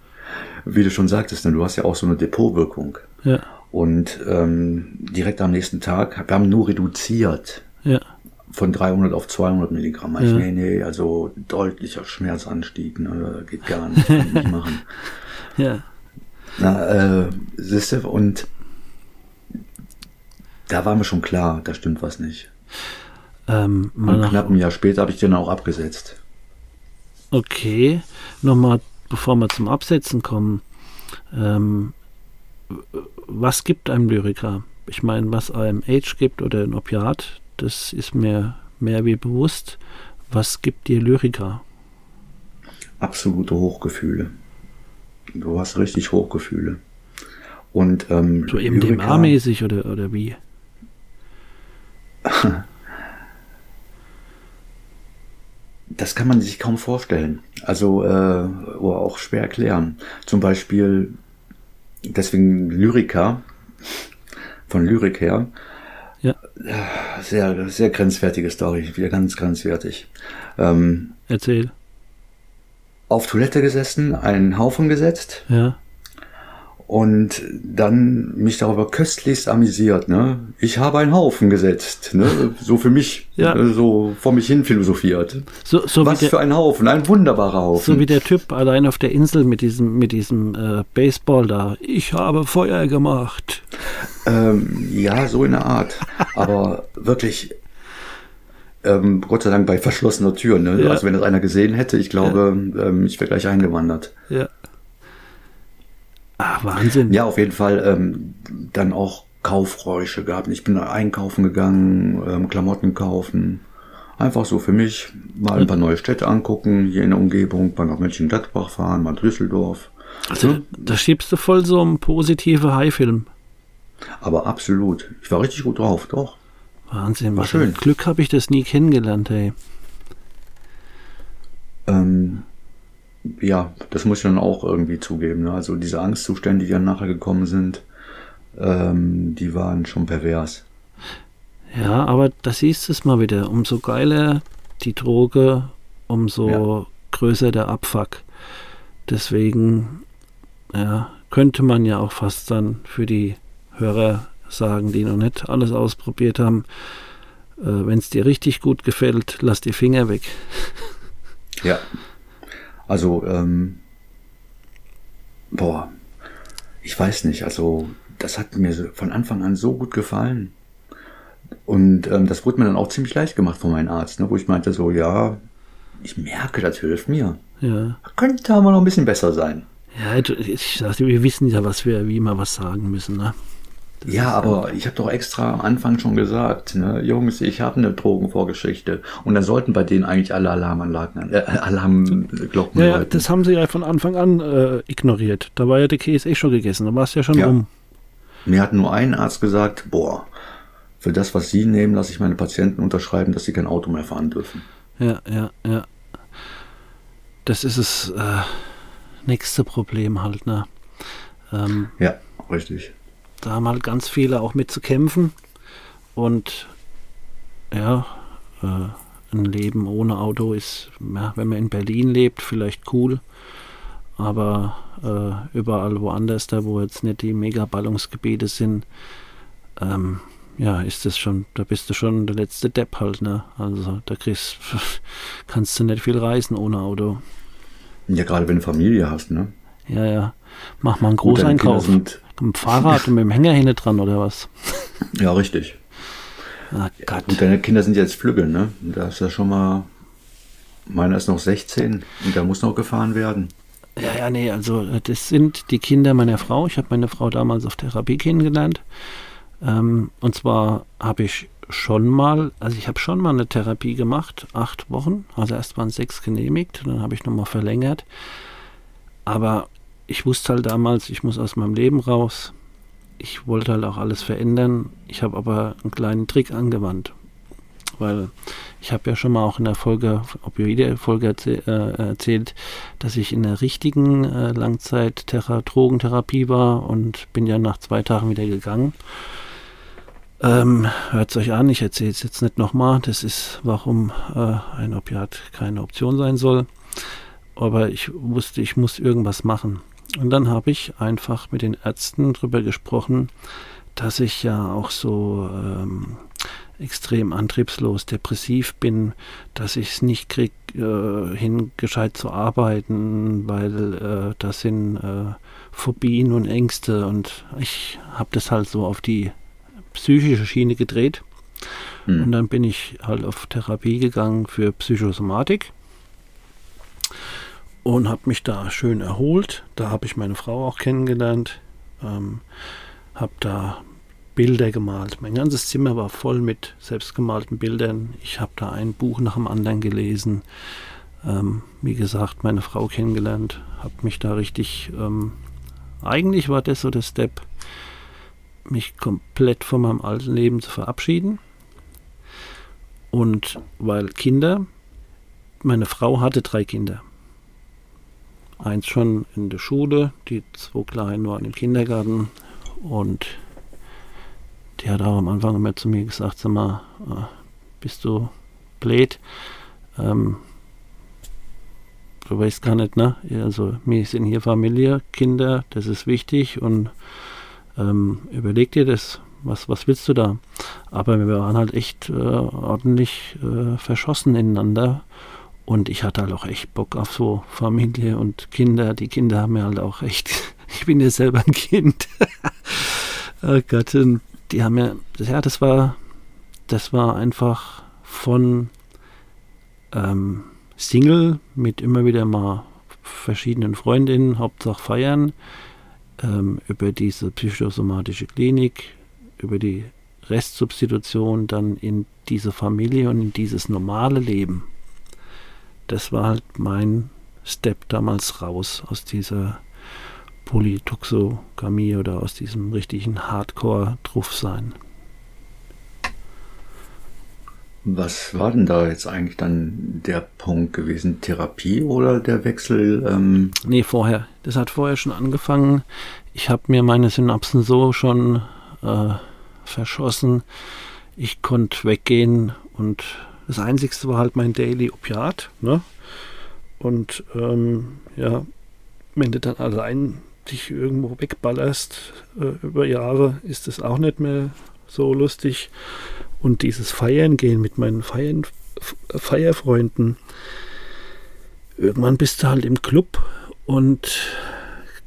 [laughs] wie du schon sagtest, ne, du hast ja auch so eine Depotwirkung. Ja. Und ähm, direkt am nächsten Tag, wir haben nur reduziert. Ja. Von 300 auf 200 Milligramm. Ja. Ich, nee, nee, also deutlicher Schmerzanstieg, ne, geht gar nicht, kann ich nicht machen. [laughs] Ja. Na, äh, und da war mir schon klar, da stimmt was nicht. Ähm, und knapp ein Jahr später habe ich den auch abgesetzt. Okay, nochmal, bevor wir zum Absetzen kommen. Ähm, was gibt einem Lyriker? Ich meine, was einem Age gibt oder ein Opiat, das ist mir mehr wie bewusst. Was gibt dir Lyriker? Absolute Hochgefühle. Du hast richtig Hochgefühle. Und ähm, so MDMA-mäßig oder, oder wie? [laughs] das kann man sich kaum vorstellen. Also, äh, oder auch schwer erklären. Zum Beispiel, deswegen Lyriker, von Lyrik her. Ja. Sehr, sehr grenzwertige Story, wieder ganz grenzwertig. Ähm, Erzähl. Auf Toilette gesessen, einen Haufen gesetzt. Ja. Und dann mich darüber köstlichst amüsiert. Ne? Ich habe einen Haufen gesetzt, ne? [laughs] so für mich, ja. Ne? so vor mich hin philosophiert. So, so Was der, für ein Haufen, ein wunderbarer Haufen. So wie der Typ allein auf der Insel mit diesem, mit diesem äh, Baseball da. Ich habe Feuer gemacht. Ähm, ja, so in der Art. Aber [laughs] wirklich, ähm, Gott sei Dank bei verschlossener Tür. Ne? Ja. Also wenn das einer gesehen hätte, ich glaube, ja. ähm, ich wäre gleich eingewandert. Ja. Ah, Wahnsinn. Ja, auf jeden Fall ähm, dann auch Kaufräusche gehabt. Ich bin einkaufen gegangen, ähm, Klamotten kaufen. Einfach so für mich mal ein paar neue Städte angucken, hier in der Umgebung, mal nach Mönchengladbach fahren, mal Düsseldorf. Also, ja. da schiebst du voll so einen positive High-Film. Aber absolut. Ich war richtig gut drauf, doch. Wahnsinn, war schön. Glück habe ich das nie kennengelernt, ey. Ähm, ja, das muss ich dann auch irgendwie zugeben. Ne? Also diese Angstzustände, die dann nachher gekommen sind, ähm, die waren schon pervers. Ja, aber da siehst du es mal wieder. Umso geiler die Droge, umso ja. größer der Abfuck. Deswegen ja, könnte man ja auch fast dann für die Hörer sagen, die noch nicht alles ausprobiert haben, äh, wenn es dir richtig gut gefällt, lass die Finger weg. Ja, [laughs] also, ähm, boah, ich weiß nicht, also das hat mir von Anfang an so gut gefallen. Und ähm, das wurde mir dann auch ziemlich leicht gemacht von meinem Arzt, ne, wo ich meinte so, ja, ich merke, das hilft mir. Ja. Könnte aber noch ein bisschen besser sein. Ja, ich sagte, wir wissen ja, was wir, wie immer was sagen müssen, ne? Ja, aber ich habe doch extra am Anfang schon gesagt, ne, Jungs, ich habe eine Drogenvorgeschichte. Und dann sollten bei denen eigentlich alle Alarmanlagen, äh, Alarmglocken ja, ja, das haben sie ja von Anfang an äh, ignoriert. Da war ja der Käse eh schon gegessen, da war es ja schon ja. rum. Mir hat nur ein Arzt gesagt, boah, für das, was Sie nehmen, lasse ich meine Patienten unterschreiben, dass sie kein Auto mehr fahren dürfen. Ja, ja, ja. Das ist das äh, nächste Problem halt, ne? Ähm, ja, richtig da haben halt ganz viele auch mit zu kämpfen. Und ja, äh, ein Leben ohne Auto ist, ja, wenn man in Berlin lebt, vielleicht cool. Aber äh, überall woanders, da wo jetzt nicht die Mega-Ballungsgebiete sind, ähm, ja, ist das schon, da bist du schon der letzte Depp halt, ne? Also da kriegst, [laughs] kannst du nicht viel reisen ohne Auto. Ja, gerade wenn du Familie hast, ne? Ja, ja. Mach mal einen Großeinkauf. Sind, mit dem Fahrrad und mit dem Hänger hinten dran oder was? Ja, richtig. Ah, Gott. Und deine Kinder sind jetzt Flügel, ne? Da ist ja schon mal. Meiner ist noch 16 und der muss noch gefahren werden. Ja, ja, nee, also äh, das sind die Kinder meiner Frau. Ich habe meine Frau damals auf Therapie kennengelernt. Ähm, und zwar habe ich schon mal, also ich habe schon mal eine Therapie gemacht, acht Wochen. Also erst waren sechs genehmigt, dann habe ich nochmal verlängert. Aber ich wusste halt damals, ich muss aus meinem Leben raus. Ich wollte halt auch alles verändern. Ich habe aber einen kleinen Trick angewandt. Weil ich habe ja schon mal auch in der Folge, Opioide-Folge erzäh äh, erzählt, dass ich in der richtigen äh, Langzeit-Drogentherapie war und bin ja nach zwei Tagen wieder gegangen. Ähm, Hört es euch an, ich erzähle es jetzt nicht nochmal. Das ist, warum äh, ein Opiat keine Option sein soll. Aber ich wusste, ich muss irgendwas machen. Und dann habe ich einfach mit den Ärzten darüber gesprochen, dass ich ja auch so ähm, extrem antriebslos, depressiv bin, dass ich es nicht kriege, äh, hin gescheit zu arbeiten, weil äh, das sind äh, Phobien und Ängste und ich habe das halt so auf die psychische Schiene gedreht. Mhm. Und dann bin ich halt auf Therapie gegangen für Psychosomatik und habe mich da schön erholt. Da habe ich meine Frau auch kennengelernt, ähm, habe da Bilder gemalt. Mein ganzes Zimmer war voll mit selbstgemalten Bildern. Ich habe da ein Buch nach dem anderen gelesen. Ähm, wie gesagt, meine Frau kennengelernt, habe mich da richtig. Ähm, eigentlich war das so der Step, mich komplett von meinem alten Leben zu verabschieden. Und weil Kinder, meine Frau hatte drei Kinder. Eins schon in der Schule, die zwei Kleinen waren im Kindergarten und die hat auch am Anfang immer zu mir gesagt, sag mal, äh, bist du blöd? Ähm, du weißt gar nicht, ne? Also wir sind hier Familie, Kinder, das ist wichtig und ähm, überleg dir das, was, was willst du da? Aber wir waren halt echt äh, ordentlich äh, verschossen ineinander und ich hatte halt auch echt Bock auf so Familie und Kinder. Die Kinder haben mir halt auch echt, [laughs] ich bin ja selber ein Kind. [laughs] oh Gott, und die haben ja, ja, das war, das war einfach von ähm, Single mit immer wieder mal verschiedenen Freundinnen, Hauptsache feiern, ähm, über diese psychosomatische Klinik, über die Restsubstitution dann in diese Familie und in dieses normale Leben. Das war halt mein Step damals raus aus dieser Polytoxogamie oder aus diesem richtigen Hardcore-Truff-Sein. Was war denn da jetzt eigentlich dann der Punkt gewesen? Therapie oder der Wechsel? Ähm nee, vorher. Das hat vorher schon angefangen. Ich habe mir meine Synapsen so schon äh, verschossen. Ich konnte weggehen und das Einzigste war halt mein Daily Opiat. Ne? Und ähm, ja, wenn du dann allein dich irgendwo wegballerst äh, über Jahre, ist es auch nicht mehr so lustig. Und dieses Feiern gehen mit meinen Feiern, Feierfreunden, irgendwann bist du halt im Club und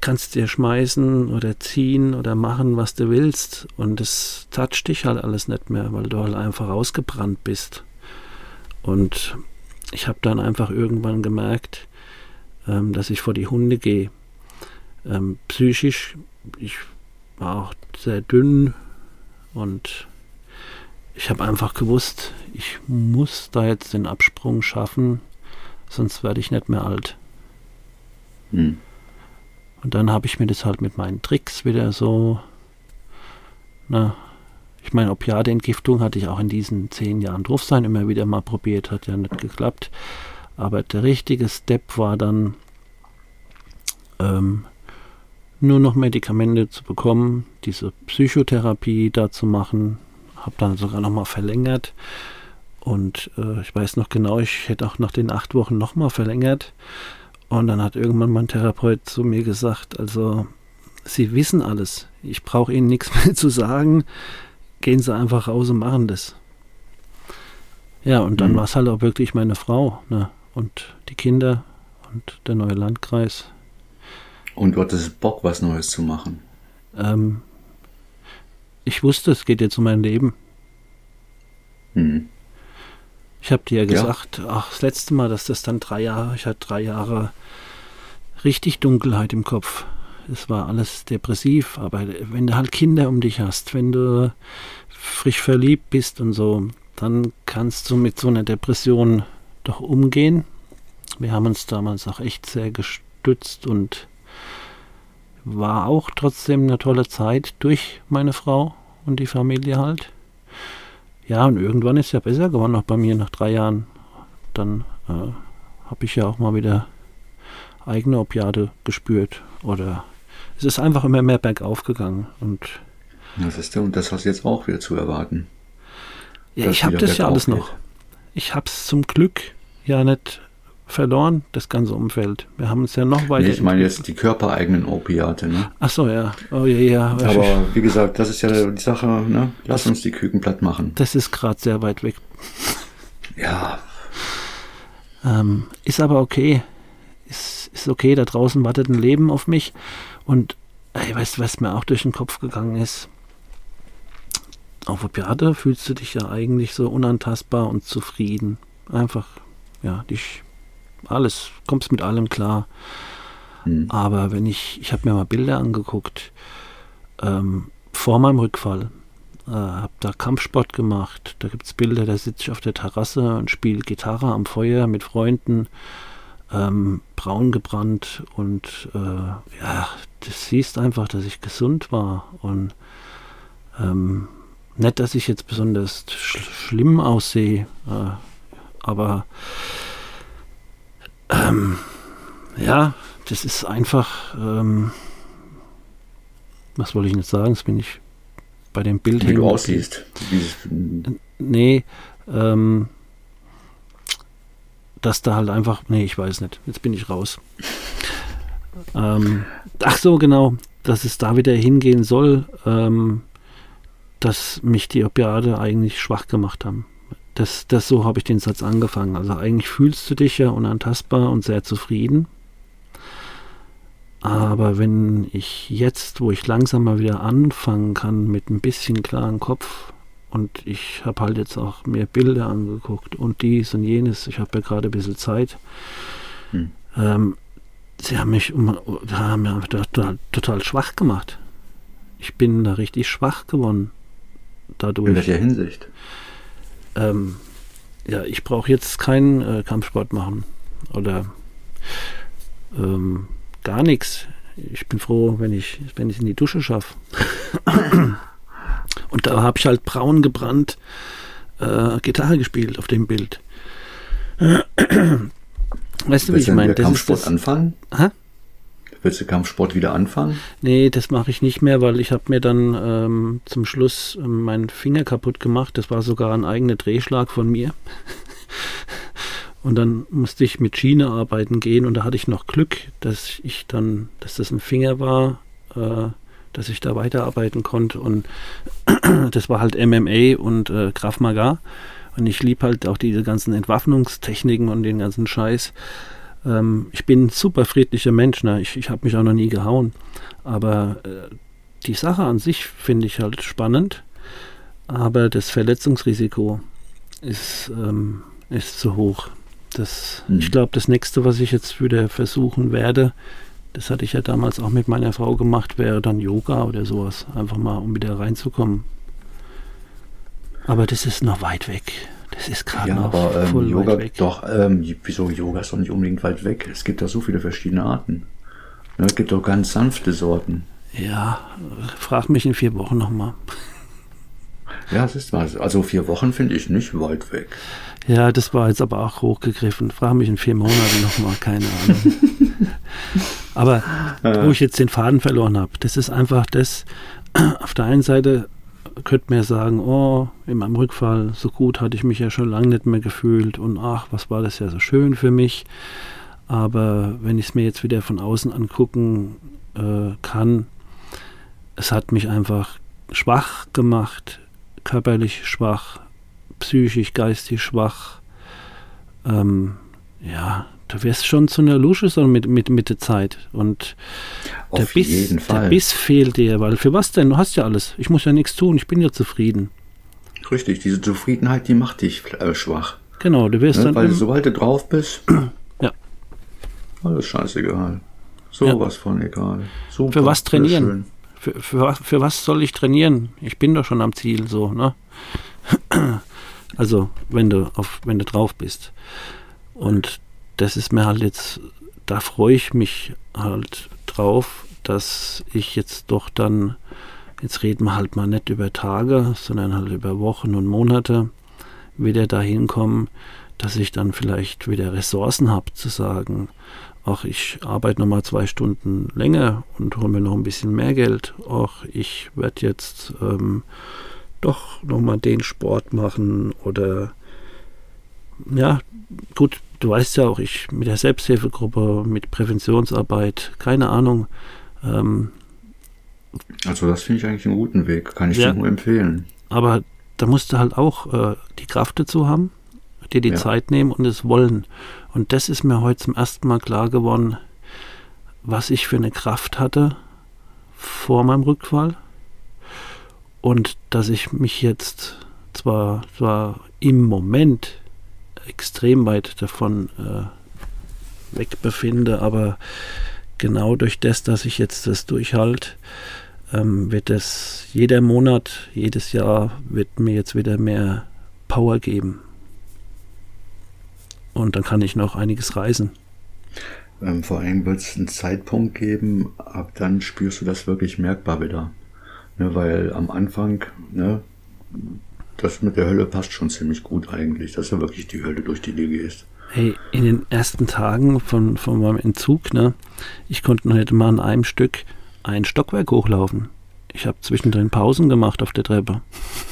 kannst dir schmeißen oder ziehen oder machen, was du willst. Und es toucht dich halt alles nicht mehr, weil du halt einfach ausgebrannt bist. Und ich habe dann einfach irgendwann gemerkt, ähm, dass ich vor die Hunde gehe. Ähm, psychisch, ich war auch sehr dünn und ich habe einfach gewusst, ich muss da jetzt den Absprung schaffen, sonst werde ich nicht mehr alt. Hm. Und dann habe ich mir das halt mit meinen Tricks wieder so, na, ich meine, Opiateentgiftung hatte ich auch in diesen zehn Jahren Draufsein immer wieder mal probiert, hat ja nicht geklappt. Aber der richtige Step war dann, ähm, nur noch Medikamente zu bekommen, diese Psychotherapie da zu machen, habe dann sogar noch mal verlängert. Und äh, ich weiß noch genau, ich hätte auch nach den acht Wochen noch mal verlängert. Und dann hat irgendwann mein Therapeut zu mir gesagt, also Sie wissen alles, ich brauche Ihnen nichts [laughs] mehr zu sagen, gehen Sie einfach raus und machen das. Ja, und dann mhm. war es halt auch wirklich meine Frau ne? und die Kinder und der neue Landkreis. Und du hattest Bock, was Neues zu machen? Ähm, ich wusste, es geht jetzt um mein Leben. Mhm. Ich habe dir ja gesagt, ach, das letzte Mal, dass das dann drei Jahre, ich hatte drei Jahre richtig Dunkelheit im Kopf. Es war alles depressiv, aber wenn du halt Kinder um dich hast, wenn du frisch verliebt bist und so, dann kannst du mit so einer Depression doch umgehen. Wir haben uns damals auch echt sehr gestützt und war auch trotzdem eine tolle Zeit durch meine Frau und die Familie halt. Ja, und irgendwann ist ja besser geworden, auch bei mir nach drei Jahren. Dann äh, habe ich ja auch mal wieder eigene Opiate gespürt. Oder es ist einfach immer mehr bergauf gegangen. Und das ist und das hast du jetzt auch wieder zu erwarten. Ja, ich habe das ja alles noch. Ich habe es zum Glück ja nicht verloren, das ganze Umfeld. Wir haben es ja noch weiter. Nee, ich meine jetzt die körpereigenen Opiate, ne? Ach so, ja. Oh, ja, ja. Aber wie gesagt, das ist ja die Sache, ne? Lass das, uns die Küken platt machen. Das ist gerade sehr weit weg. Ja. Ähm, ist aber okay. Ist, ist okay, da draußen wartet ein Leben auf mich. Und ey, weißt du, was mir auch durch den Kopf gegangen ist? Auf Opiate fühlst du dich ja eigentlich so unantastbar und zufrieden. Einfach, ja, dich alles, kommst mit allem klar. Mhm. Aber wenn ich, ich habe mir mal Bilder angeguckt, ähm, vor meinem Rückfall, äh, habe da Kampfsport gemacht. Da gibt es Bilder, da sitze ich auf der Terrasse und spiele Gitarre am Feuer mit Freunden, ähm, braun gebrannt und äh, ja, das siehst einfach, dass ich gesund war und ähm, nicht, dass ich jetzt besonders sch schlimm aussehe, äh, aber ähm, ja, das ist einfach, ähm, was wollte ich nicht sagen, das bin ich bei dem Bild Wie du aussiehst. Nee, ähm, dass da halt einfach, nee, ich weiß nicht, jetzt bin ich raus. ähm, ach so, genau, dass es da wieder hingehen soll, ähm, dass mich die Opiate eigentlich schwach gemacht haben. Das, das so habe ich den Satz angefangen. Also eigentlich fühlst du dich ja unantastbar und sehr zufrieden. Aber wenn ich jetzt, wo ich langsam mal wieder anfangen kann mit ein bisschen klaren Kopf und ich habe halt jetzt auch mehr Bilder angeguckt und dies und jenes, ich habe ja gerade ein bisschen Zeit, hm. ähm, sie haben mich um, haben mich total, total schwach gemacht. Ich bin da richtig schwach geworden. Dadurch. In welcher Hinsicht? ähm, ja, ich brauche jetzt keinen äh, Kampfsport machen oder ähm, gar nichts. Ich bin froh, wenn ich wenn ich in die Dusche schaffe. [coughs] Und da habe ich halt braun gebrannt äh, Gitarre gespielt auf dem Bild. [clears throat] weißt du, wie ich meine? Kampfsport das, anfangen? Ha? Willst du Kampfsport wieder anfangen? Nee, das mache ich nicht mehr, weil ich habe mir dann ähm, zum Schluss ähm, meinen Finger kaputt gemacht. Das war sogar ein eigener Drehschlag von mir. [laughs] und dann musste ich mit Schiene arbeiten gehen und da hatte ich noch Glück, dass ich dann, dass das ein Finger war, äh, dass ich da weiterarbeiten konnte und [clears throat] das war halt MMA und äh, Krav Maga und ich lieb halt auch diese ganzen Entwaffnungstechniken und den ganzen Scheiß. Ähm, ich bin ein super friedlicher Mensch, ne? ich, ich habe mich auch noch nie gehauen. Aber äh, die Sache an sich finde ich halt spannend, aber das Verletzungsrisiko ist, ähm, ist zu hoch. Das, mhm. Ich glaube, das nächste, was ich jetzt wieder versuchen werde, das hatte ich ja damals auch mit meiner Frau gemacht, wäre dann Yoga oder sowas. Einfach mal, um wieder reinzukommen. Aber das ist noch weit weg. Das ist gerade ja, noch aber, ähm, voll Yoga, weit weg. Doch, ähm, wieso Yoga ist doch nicht unbedingt weit weg. Es gibt da so viele verschiedene Arten. Ja, es gibt auch ganz sanfte Sorten. Ja, frag mich in vier Wochen nochmal. Ja, es ist was. Also vier Wochen finde ich nicht weit weg. Ja, das war jetzt aber auch hochgegriffen. Frag mich in vier Monaten nochmal, keine Ahnung. [laughs] aber wo ich jetzt den Faden verloren habe, das ist einfach das, [clears throat] auf der einen Seite könnte man ja sagen, oh, in meinem Rückfall, so gut hatte ich mich ja schon lange nicht mehr gefühlt und ach, was war das ja so schön für mich. Aber wenn ich es mir jetzt wieder von außen angucken äh, kann, es hat mich einfach schwach gemacht, körperlich schwach, psychisch, geistig schwach. Ähm, ja, du wirst schon zu einer Lusche so mit, mit, mit der Zeit. Und Auf der Biss, jeden Fall. der Biss fehlt dir, weil für was denn? Du hast ja alles. Ich muss ja nichts tun, ich bin ja zufrieden. Richtig, diese Zufriedenheit, die macht dich äh, schwach. Genau, du wirst ne? dann. Weil sobald du drauf bist, [clears throat] ja. Alles scheißegal. So ja. von egal. Super, für was trainieren? Für, für, für was soll ich trainieren? Ich bin doch schon am Ziel, so, ne? [clears throat] Also, wenn du auf, wenn du drauf bist. Und das ist mir halt jetzt, da freue ich mich halt drauf, dass ich jetzt doch dann, jetzt reden wir halt mal nicht über Tage, sondern halt über Wochen und Monate, wieder dahin kommen, dass ich dann vielleicht wieder Ressourcen habe zu sagen, ach, ich arbeite nochmal zwei Stunden länger und hole mir noch ein bisschen mehr Geld. Ach, ich werde jetzt ähm, doch nochmal den Sport machen oder ja, gut, du weißt ja auch, ich mit der Selbsthilfegruppe, mit Präventionsarbeit, keine Ahnung. Ähm, also das finde ich eigentlich einen guten Weg, kann ich ja, dir nur empfehlen. Aber da musst du halt auch äh, die Kraft dazu haben, dir die ja. Zeit nehmen und es wollen. Und das ist mir heute zum ersten Mal klar geworden, was ich für eine Kraft hatte vor meinem Rückfall und dass ich mich jetzt zwar, zwar im Moment extrem weit davon äh, weg befinde, aber genau durch das, dass ich jetzt das durchhalte, ähm, wird es jeder Monat, jedes Jahr wird mir jetzt wieder mehr Power geben. Und dann kann ich noch einiges reisen. Ähm, vor allem wird es einen Zeitpunkt geben, ab dann spürst du das wirklich merkbar wieder. Ne, weil am Anfang, ne, das mit der Hölle passt schon ziemlich gut eigentlich. Das ist ja wirklich die Hölle, durch die du gehst. Hey, in den ersten Tagen von, von meinem Entzug, ne, ich konnte nicht mal an einem Stück ein Stockwerk hochlaufen. Ich habe zwischendrin Pausen gemacht auf der Treppe.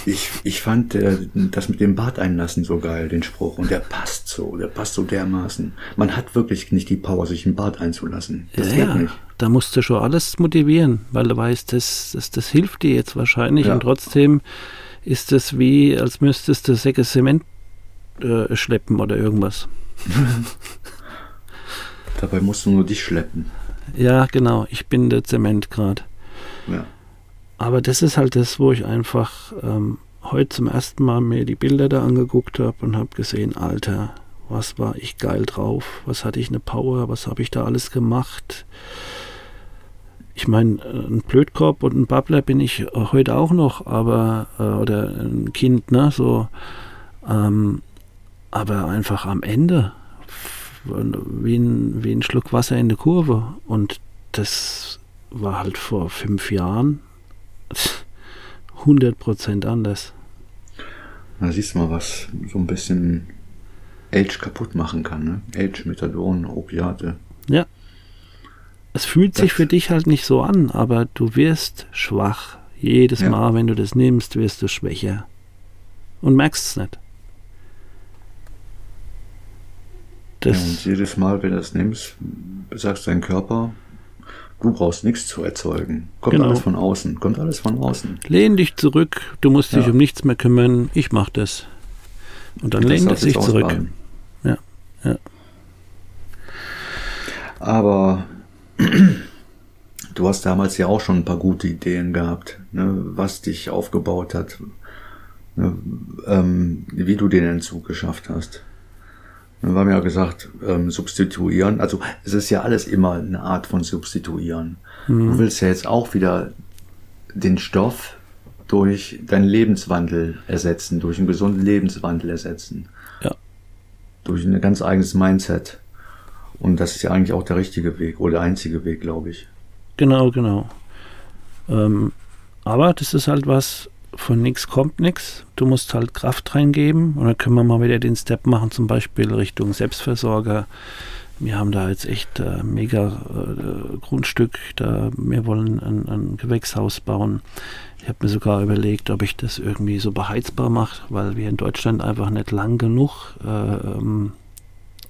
Ich, ich fand äh, das mit dem Bart einlassen so geil, den Spruch. Und der passt so, der passt so dermaßen. Man hat wirklich nicht die Power, sich einen Bart einzulassen. Das ja, geht nicht. Da musst du schon alles motivieren, weil du weißt, das, das, das hilft dir jetzt wahrscheinlich. Ja. Und trotzdem ist es wie, als müsstest du Säcke Zement äh, schleppen oder irgendwas. [laughs] Dabei musst du nur dich schleppen. Ja, genau. Ich bin der Zement gerade. Ja. Aber das ist halt das, wo ich einfach ähm, heute zum ersten Mal mir die Bilder da angeguckt habe und habe gesehen, Alter, was war ich geil drauf, was hatte ich eine Power, was habe ich da alles gemacht. Ich meine, äh, ein Blödkorb und ein Babbler bin ich heute auch noch, aber, äh, oder ein Kind, ne, so, ähm, aber einfach am Ende, wie ein, wie ein Schluck Wasser in der Kurve. Und das war halt vor fünf Jahren 100% anders. Da siehst du mal, was so ein bisschen Age kaputt machen kann. Ne? Age, Methadon, Opiate. Ja. Es fühlt das sich für dich halt nicht so an, aber du wirst schwach. Jedes ja. Mal, wenn du das nimmst, wirst du schwächer. Und merkst es nicht. Das ja, und jedes Mal, wenn du das nimmst, sagst dein Körper, Du brauchst nichts zu erzeugen. Kommt genau. alles von außen. Kommt alles von außen. Lehn dich zurück. Du musst ja. dich um nichts mehr kümmern. Ich mach das. Und dann lehnt er sich zurück. Ja, ja. Aber [clears throat] du hast damals ja auch schon ein paar gute Ideen gehabt, ne, was dich aufgebaut hat, ne, ähm, wie du den Entzug geschafft hast. Wir haben ja gesagt, ähm, substituieren. Also es ist ja alles immer eine Art von substituieren. Mhm. Du willst ja jetzt auch wieder den Stoff durch deinen Lebenswandel ersetzen, durch einen gesunden Lebenswandel ersetzen. Ja. Durch ein ganz eigenes Mindset. Und das ist ja eigentlich auch der richtige Weg oder der einzige Weg, glaube ich. Genau, genau. Ähm, aber das ist halt was, von nichts kommt nichts. Du musst halt Kraft reingeben und dann können wir mal wieder den Step machen, zum Beispiel Richtung Selbstversorger. Wir haben da jetzt echt äh, mega äh, Grundstück. Da, wir wollen ein, ein Gewächshaus bauen. Ich habe mir sogar überlegt, ob ich das irgendwie so beheizbar mache, weil wir in Deutschland einfach nicht lang genug äh, ähm,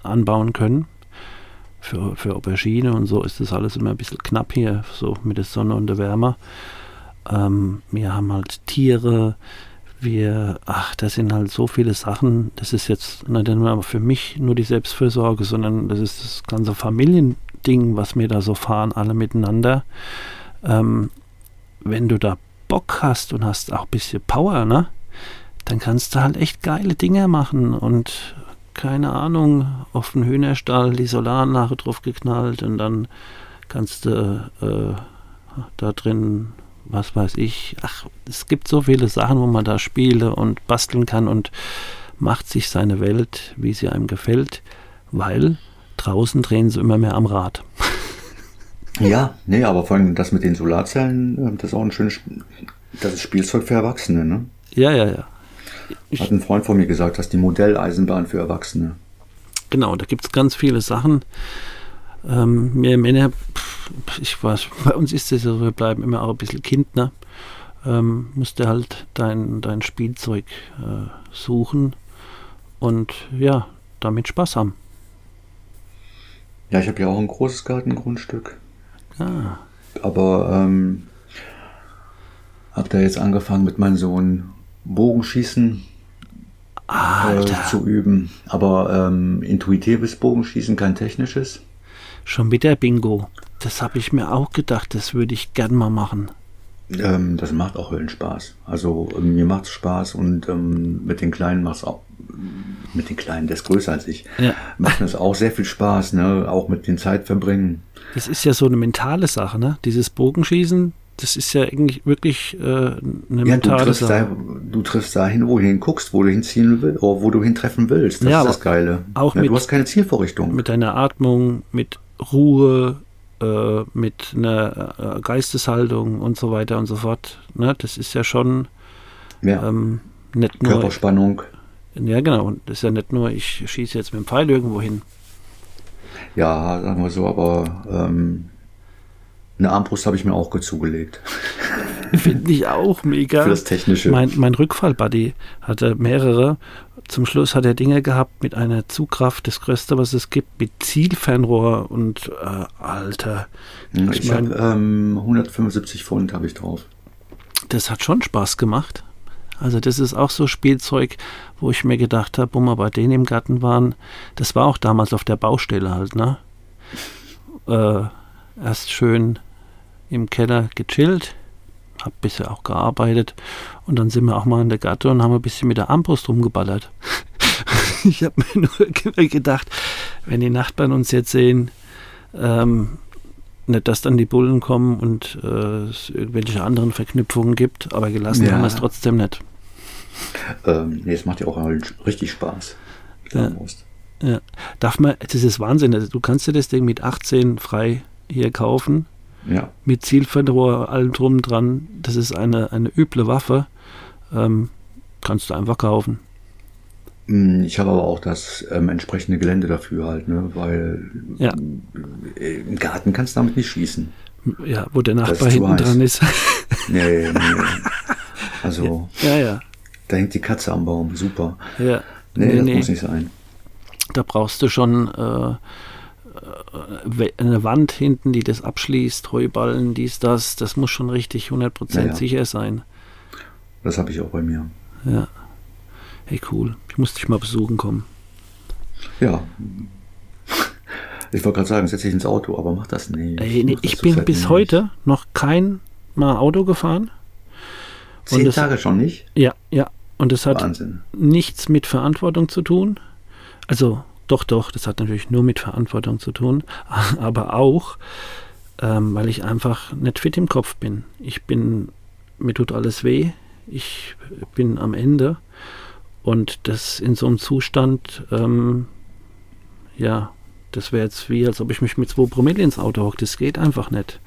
anbauen können. Für, für Aubergine und so ist das alles immer ein bisschen knapp hier, so mit der Sonne und der Wärme. Ähm, wir haben halt Tiere. Wir, ach, das sind halt so viele Sachen. Das ist jetzt nicht nur für mich nur die Selbstfürsorge, sondern das ist das ganze Familiending, was wir da so fahren, alle miteinander. Ähm, wenn du da Bock hast und hast auch ein bisschen Power, ne? Dann kannst du halt echt geile Dinge machen und keine Ahnung, auf den Hühnerstall die Solaranlage drauf geknallt und dann kannst du äh, da drin was weiß ich. Ach, es gibt so viele Sachen, wo man da spiele und basteln kann und macht sich seine Welt, wie sie einem gefällt, weil draußen drehen sie immer mehr am Rad. [laughs] Ja, nee, aber vor allem das mit den Solarzellen, ähm, das ist auch ein schönes, das ist Spielzeug für Erwachsene, ne? Ja, ja, ja. Ich, Hat ein Freund von mir gesagt, das ist die Modelleisenbahn für Erwachsene. Genau, da gibt es ganz viele Sachen. Ähm, wir Männer, ich weiß, [laughs] bei uns ist es so, wir bleiben immer auch ein bisschen Kind, ne? Ähm, musst du halt dein, dein Spielzeug äh, suchen und ja, damit Spaß haben. Ja, ich habe ja auch ein großes Gartengrundstück. Ah. Aber ähm, habe da jetzt angefangen mit meinem Sohn Bogenschießen äh, zu üben. Aber ähm, intuitives Bogenschießen, kein technisches. Schon wieder Bingo. Das habe ich mir auch gedacht, das würde ich gern mal machen. Ähm, das macht auch Höllenspaß. Also ähm, mir macht es Spaß und ähm, mit den Kleinen macht es auch, mit den Kleinen, der ist größer als ich, ja. macht es auch sehr viel Spaß, ne? auch mit den Zeit verbringen. Das ist ja so eine mentale Sache, ne? Dieses Bogenschießen, das ist ja eigentlich wirklich äh, eine ja, mentale du Sache. Da, du triffst dahin, wo du hinguckst, wo du hinziehen willst, oder wo du hintreffen willst. Das ja, ist das Geile. Auch ja, mit, du hast keine Zielvorrichtung. Mit deiner Atmung, mit Ruhe, äh, mit einer äh, Geisteshaltung und so weiter und so fort. Ne? Das ist ja schon ja. Ähm, nicht nur. Körperspannung. Ja, genau. Und das ist ja nicht nur, ich schieße jetzt mit dem Pfeil irgendwo hin. Ja, sagen wir so, aber ähm, eine Armbrust habe ich mir auch zugelegt. Finde ich auch mega. Für das Technische. Mein, mein Rückfallbuddy hatte mehrere. Zum Schluss hat er Dinge gehabt mit einer Zugkraft, das Größte, was es gibt, mit Zielfernrohr und äh, Alter. Ich, ich habe ähm, 175 Pfund habe ich drauf. Das hat schon Spaß gemacht. Also das ist auch so Spielzeug, wo ich mir gedacht habe, wo wir bei denen im Garten waren, das war auch damals auf der Baustelle halt, ne? Äh, erst schön im Keller gechillt, hab bisher auch gearbeitet und dann sind wir auch mal in der Gatte und haben ein bisschen mit der Armbrust rumgeballert. [laughs] ich habe mir nur gedacht, wenn die Nachbarn uns jetzt sehen, ähm, nicht, dass dann die Bullen kommen und äh, es irgendwelche anderen Verknüpfungen gibt, aber gelassen ja. haben wir es trotzdem nicht. Ähm, nee, es macht ja auch richtig Spaß. Ja. ja. Darf man, das ist Wahnsinn, also du kannst dir das Ding mit 18 frei hier kaufen. Ja. Mit Zielfernrohr, allem drum dran. Das ist eine, eine üble Waffe. Ähm, kannst du einfach kaufen. Hm, ich habe aber auch das ähm, entsprechende Gelände dafür halt, ne? weil ja. Äh, im Garten kannst du damit nicht schießen. Ja, wo der Nachbar hinten heiß. dran ist. [laughs] nee, nee. Also, ja, ja. Da hängt die Katze am Baum, super. Ja. Nee, nee das nee. muss nicht sein. Da brauchst du schon äh eine Wand hinten, die das abschließt, Heuballen, dies, das. Das muss schon richtig 100% ja, ja. sicher sein. Das habe ich auch bei mir. Ja. Hey, cool. Ich muss dich mal besuchen kommen. Ja. Ich wollte gerade sagen, setz dich ins Auto, aber mach das nicht. Ey, nee, ich bin bis nicht. heute noch kein Mal Auto gefahren. Zehn das, Tage schon nicht? Ja, ja. Und es hat Wahnsinn. nichts mit Verantwortung zu tun. Also, doch, doch, das hat natürlich nur mit Verantwortung zu tun, [laughs] aber auch, ähm, weil ich einfach nicht fit im Kopf bin. Ich bin, mir tut alles weh. Ich bin am Ende und das in so einem Zustand, ähm, ja, das wäre jetzt wie, als ob ich mich mit zwei Promille ins Auto hocke. Das geht einfach nicht.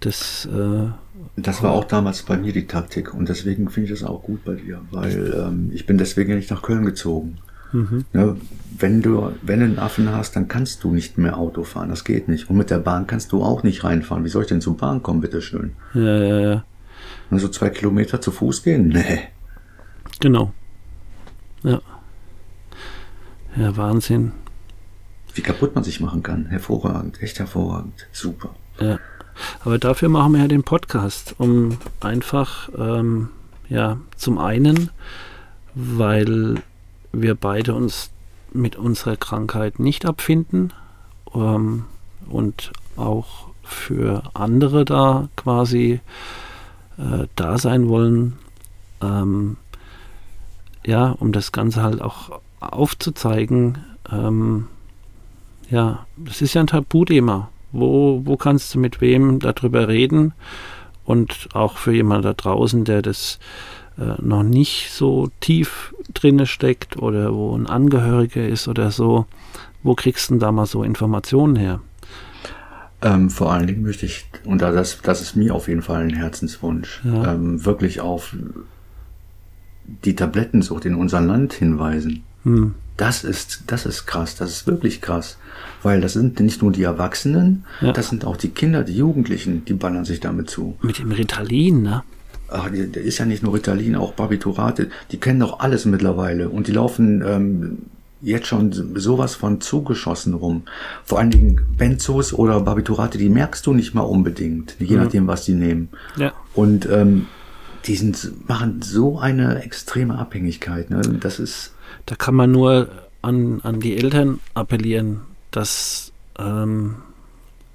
Das, äh, das war auch damals bei mir die Taktik und deswegen finde ich das auch gut bei dir, weil ähm, ich bin deswegen nicht nach Köln gezogen. Mhm. Ja, wenn du, wenn du einen Affen hast, dann kannst du nicht mehr Auto fahren. Das geht nicht. Und mit der Bahn kannst du auch nicht reinfahren. Wie soll ich denn zur Bahn kommen, bitteschön? Ja, ja, ja. Also zwei Kilometer zu Fuß gehen? [laughs] Nee. Genau. Ja. Ja, Wahnsinn. Wie kaputt man sich machen kann. Hervorragend, echt hervorragend. Super. Ja. Aber dafür machen wir ja den Podcast, um einfach, ähm, ja, zum einen, weil wir beide uns mit unserer Krankheit nicht abfinden ähm, und auch für andere da quasi äh, da sein wollen. Ähm, ja, um das Ganze halt auch aufzuzeigen, ähm, ja, das ist ja ein Tabuthema. Wo, wo kannst du mit wem darüber reden? Und auch für jemanden da draußen, der das noch nicht so tief drinne steckt oder wo ein Angehöriger ist oder so, wo kriegst du denn da mal so Informationen her? Ähm, vor allen Dingen möchte ich, und das, das ist mir auf jeden Fall ein Herzenswunsch, ja. ähm, wirklich auf die Tablettensucht in unserem Land hinweisen. Hm. Das ist, das ist krass, das ist wirklich krass. Weil das sind nicht nur die Erwachsenen, ja. das sind auch die Kinder, die Jugendlichen, die ballern sich damit zu. Mit dem Ritalin, ne? Ach, der ist ja nicht nur Ritalin, auch Barbiturate, die kennen doch alles mittlerweile und die laufen ähm, jetzt schon sowas von zugeschossen rum. Vor allen Dingen Benzos oder Barbiturate, die merkst du nicht mal unbedingt, je nachdem, was die nehmen. Ja. Und ähm, die sind, machen so eine extreme Abhängigkeit. Ne? Das ist. Da kann man nur an, an die Eltern appellieren, dass ähm,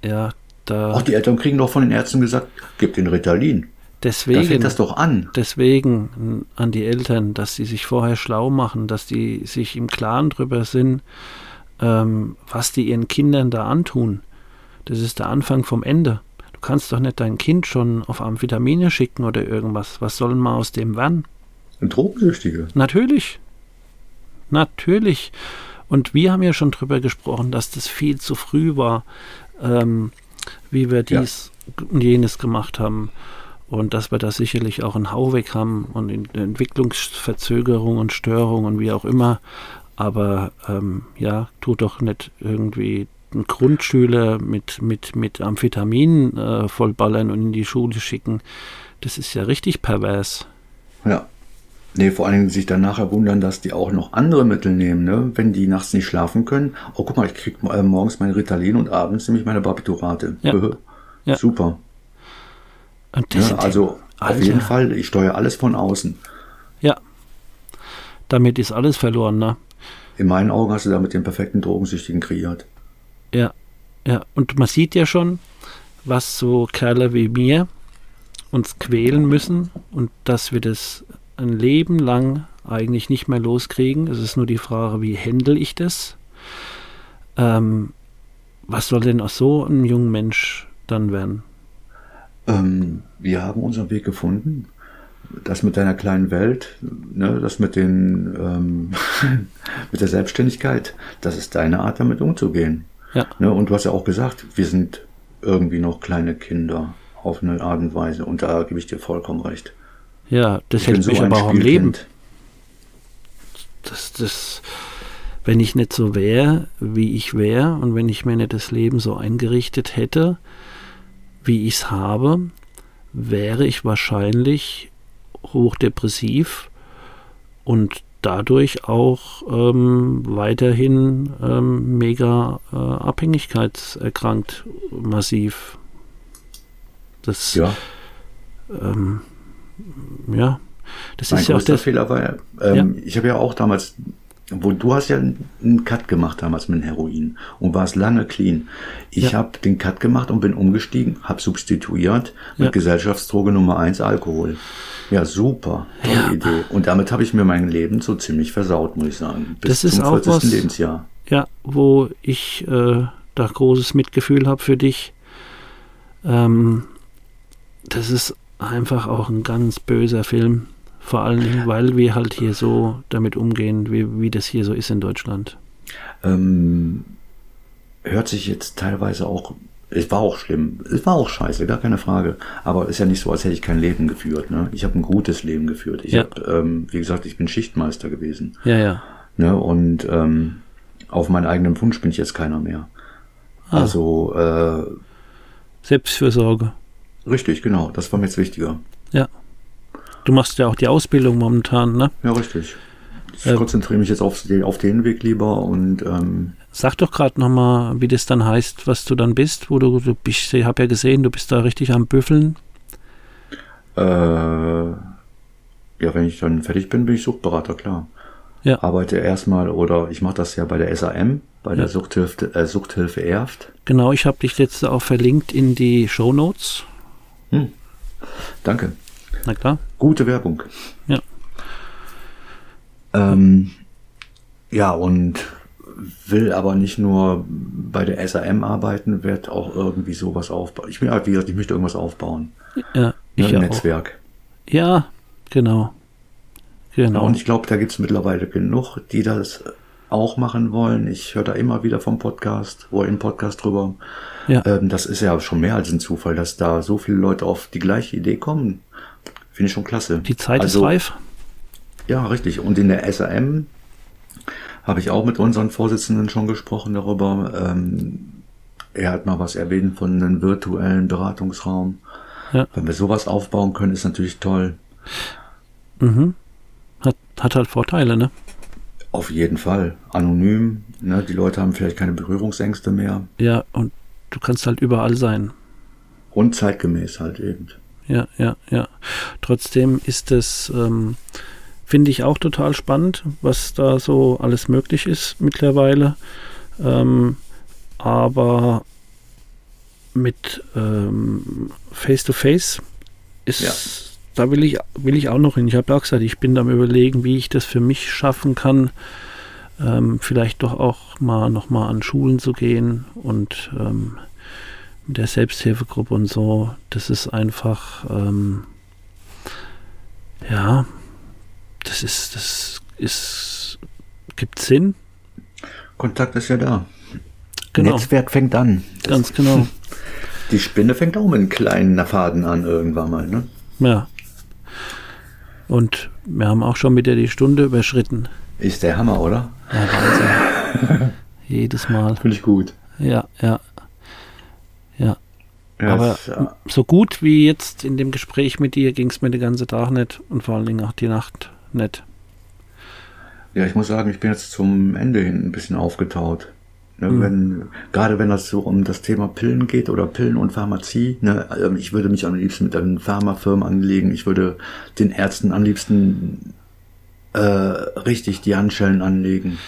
ja da. Auch die Eltern kriegen doch von den Ärzten gesagt, gib den Ritalin. Deswegen, da fängt das doch an. Deswegen an die Eltern, dass sie sich vorher schlau machen, dass die sich im Klaren drüber sind, ähm, was die ihren Kindern da antun. Das ist der Anfang vom Ende kannst doch nicht dein Kind schon auf Amphetamine schicken oder irgendwas. Was sollen wir aus dem werden? Ein Drogensüchtige. Natürlich. Natürlich. Und wir haben ja schon drüber gesprochen, dass das viel zu früh war, ähm, wie wir dies ja. und jenes gemacht haben. Und dass wir da sicherlich auch einen Hau weg haben und Entwicklungsverzögerung und Störung und wie auch immer. Aber ähm, ja, tu doch nicht irgendwie einen Grundschüler mit, mit, mit Amphetamin äh, vollballern und in die Schule schicken, Das ist ja richtig pervers. Ja. Nee, vor allen Dingen sich dann nachher wundern, dass die auch noch andere Mittel nehmen, ne? wenn die nachts nicht schlafen können. Oh, guck mal, ich krieg äh, morgens mein Ritalin und abends nämlich meine Barbiturate. Ja. ja. Super. Ja, also Alter. auf jeden Fall, ich steuere alles von außen. Ja. Damit ist alles verloren, ne? In meinen Augen hast du damit den perfekten Drogensüchtigen kreiert. Ja, ja. Und man sieht ja schon, was so Kerle wie mir uns quälen müssen und dass wir das ein Leben lang eigentlich nicht mehr loskriegen. Es ist nur die Frage, wie handle ich das? Ähm, was soll denn aus so einem jungen Mensch dann werden? Ähm, wir haben unseren Weg gefunden. Das mit deiner kleinen Welt, ne, das mit den ähm, [laughs] mit der Selbstständigkeit, das ist deine Art, damit umzugehen. Ja. Ne, und du hast ja auch gesagt, wir sind irgendwie noch kleine Kinder auf eine Art und Weise. Und da gebe ich dir vollkommen recht. Ja, das ich hält mich so aber auch am Leben. Das, das, wenn ich nicht so wäre, wie ich wäre, und wenn ich mir nicht das Leben so eingerichtet hätte, wie ich es habe, wäre ich wahrscheinlich hochdepressiv und dadurch auch ähm, weiterhin ähm, mega äh, abhängigkeitserkrankt, massiv. Das, ja. Ähm, ja, das mein ist ja auch der Fehler war, ähm, ja. ich habe ja auch damals, wo du hast ja einen Cut gemacht damals mit Heroin und warst lange clean. Ich ja. habe den Cut gemacht und bin umgestiegen, habe substituiert mit ja. Gesellschaftsdroge Nummer eins Alkohol. Ja, super, tolle ja. Idee. Und damit habe ich mir mein Leben so ziemlich versaut, muss ich sagen. Bis das ist zum 40. auch was, Lebensjahr. Ja, wo ich äh, da großes Mitgefühl habe für dich. Ähm, das ist einfach auch ein ganz böser Film. Vor allem, weil wir halt hier so damit umgehen, wie, wie das hier so ist in Deutschland. Ähm, hört sich jetzt teilweise auch, es war auch schlimm, es war auch scheiße, gar keine Frage. Aber es ist ja nicht so, als hätte ich kein Leben geführt. Ne? Ich habe ein gutes Leben geführt. Ich ja. habe, ähm, wie gesagt, ich bin Schichtmeister gewesen. Ja, ja. Ne? Und ähm, auf meinen eigenen Wunsch bin ich jetzt keiner mehr. Ah. Also äh, Selbstfürsorge. Richtig, genau. Das war mir jetzt wichtiger. Ja. Du machst ja auch die Ausbildung momentan, ne? Ja, richtig. Ich äh, konzentriere mich jetzt auf, auf den Weg lieber und ähm, Sag doch gerade nochmal, wie das dann heißt, was du dann bist, wo du, du bist, ich habe ja gesehen, du bist da richtig am Büffeln. Äh, ja, wenn ich dann fertig bin, bin ich Suchtberater, klar. Ja. Arbeite erstmal oder ich mache das ja bei der SAM, bei der Suchthilfe, äh, Suchthilfe Erft. Genau, ich habe dich jetzt auch verlinkt in die Show Notes. Hm. Danke. Na klar. Gute Werbung. Ja. Ähm, ja, und will aber nicht nur bei der SAM arbeiten, wird auch irgendwie sowas aufbauen. Ich bin halt, wie gesagt, ich möchte irgendwas aufbauen. Ja, ich ne, Ein Netzwerk. Ja, genau. Genau. Und ich glaube, da gibt es mittlerweile genug, die das auch machen wollen. Ich höre da immer wieder vom Podcast, wo im Podcast drüber. Ja. Ähm, das ist ja schon mehr als ein Zufall, dass da so viele Leute auf die gleiche Idee kommen. Finde ich schon klasse. Die Zeit also, ist reif. Ja, richtig. Und in der SAM habe ich auch mit unseren Vorsitzenden schon gesprochen darüber. Ähm, er hat mal was erwähnt von einem virtuellen Beratungsraum. Ja. Wenn wir sowas aufbauen können, ist natürlich toll. Mhm. Hat, hat halt Vorteile, ne? Auf jeden Fall. Anonym. Ne? Die Leute haben vielleicht keine Berührungsängste mehr. Ja, und du kannst halt überall sein. Und zeitgemäß halt eben. Ja, ja, ja. Trotzdem ist es, ähm, finde ich auch total spannend, was da so alles möglich ist mittlerweile. Ähm, aber mit ähm, Face-to-Face -face ist ja da will ich, will ich auch noch hin. Ich habe auch gesagt, ich bin am überlegen, wie ich das für mich schaffen kann, ähm, vielleicht doch auch mal nochmal an Schulen zu gehen und ähm, mit der Selbsthilfegruppe und so. Das ist einfach, ähm, ja, das ist, das ist, gibt Sinn. Kontakt ist ja da. Genau. Netzwerk fängt an. Das Ganz genau. [laughs] Die Spinne fängt auch mit einem kleinen Faden an irgendwann mal, ne? Ja. Und wir haben auch schon wieder die Stunde überschritten. Ist der Hammer, oder? Ja, Wahnsinn. [laughs] Jedes Mal. Finde ich gut. Ja, ja. Ja. Ja, Aber ja. so gut wie jetzt in dem Gespräch mit dir ging es mir den ganzen Tag nicht und vor allen Dingen auch die Nacht nicht. Ja, ich muss sagen, ich bin jetzt zum Ende hin ein bisschen aufgetaut. Ne, mhm. wenn, gerade wenn das so um das Thema Pillen geht oder Pillen und Pharmazie, ne, ähm, ich würde mich am liebsten mit einem Pharmafirmen anlegen, ich würde den Ärzten am liebsten äh, richtig die Handschellen anlegen.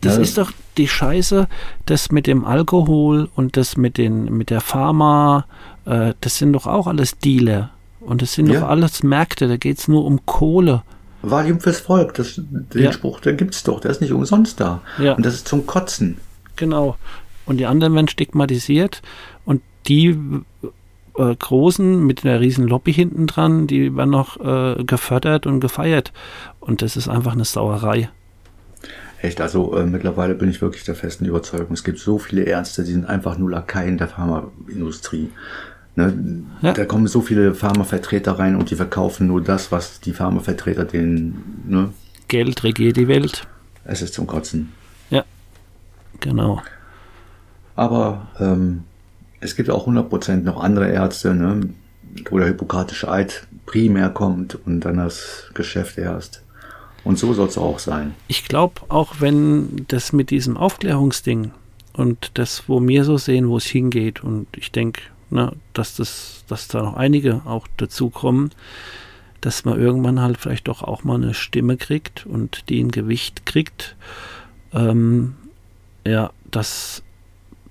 Das, ja. ist doch die Scheiße, das mit dem Alkohol und das mit, den, mit der Pharma, äh, das sind doch auch alles Dealer. Und das sind ja. doch alles Märkte, da geht es nur um Kohle. Valium fürs Volk, das, den ja. Spruch, der gibt's doch, der ist nicht umsonst da. Ja. Und das ist zum Kotzen. Genau. Und die anderen werden stigmatisiert und die äh, Großen mit einer riesen Lobby hinten dran, die werden noch äh, gefördert und gefeiert. Und das ist einfach eine Sauerei. Echt, also äh, mittlerweile bin ich wirklich der festen Überzeugung, es gibt so viele Ärzte, die sind einfach nur Lakaien der Pharmaindustrie. Ne? Ja. Da kommen so viele Pharmavertreter rein und die verkaufen nur das, was die Pharmavertreter denen. Ne? Geld regiert die Welt. Es ist zum Kotzen. Ja, genau. Aber ähm, es gibt auch 100% noch andere Ärzte, ne? wo der hippokratische Eid primär kommt und dann das Geschäft erst. Und so soll es auch sein. Ich glaube, auch wenn das mit diesem Aufklärungsding und das, wo wir so sehen, wo es hingeht, und ich denke, ne, dass, das, dass da noch einige auch dazukommen, dass man irgendwann halt vielleicht doch auch mal eine Stimme kriegt und die ein Gewicht kriegt. Ähm, ja, dass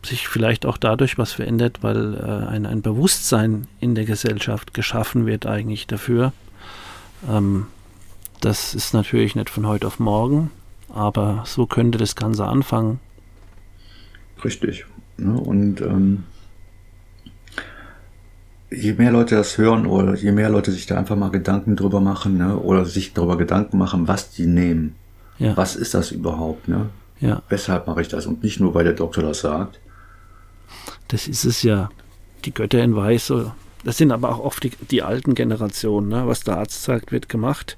sich vielleicht auch dadurch was verändert, weil äh, ein, ein Bewusstsein in der Gesellschaft geschaffen wird eigentlich dafür. Ähm, das ist natürlich nicht von heute auf morgen, aber so könnte das Ganze anfangen. Richtig. Ne? Und ähm, je mehr Leute das hören oder je mehr Leute sich da einfach mal Gedanken drüber machen ne? oder sich darüber Gedanken machen, was die nehmen. Ja. Was ist das überhaupt? Ne? Ja. Weshalb mache ich das? Und nicht nur, weil der Doktor das sagt. Das ist es ja. Die Götter in Weiß. Das sind aber auch oft die, die alten Generationen. Ne? Was der Arzt sagt, wird gemacht.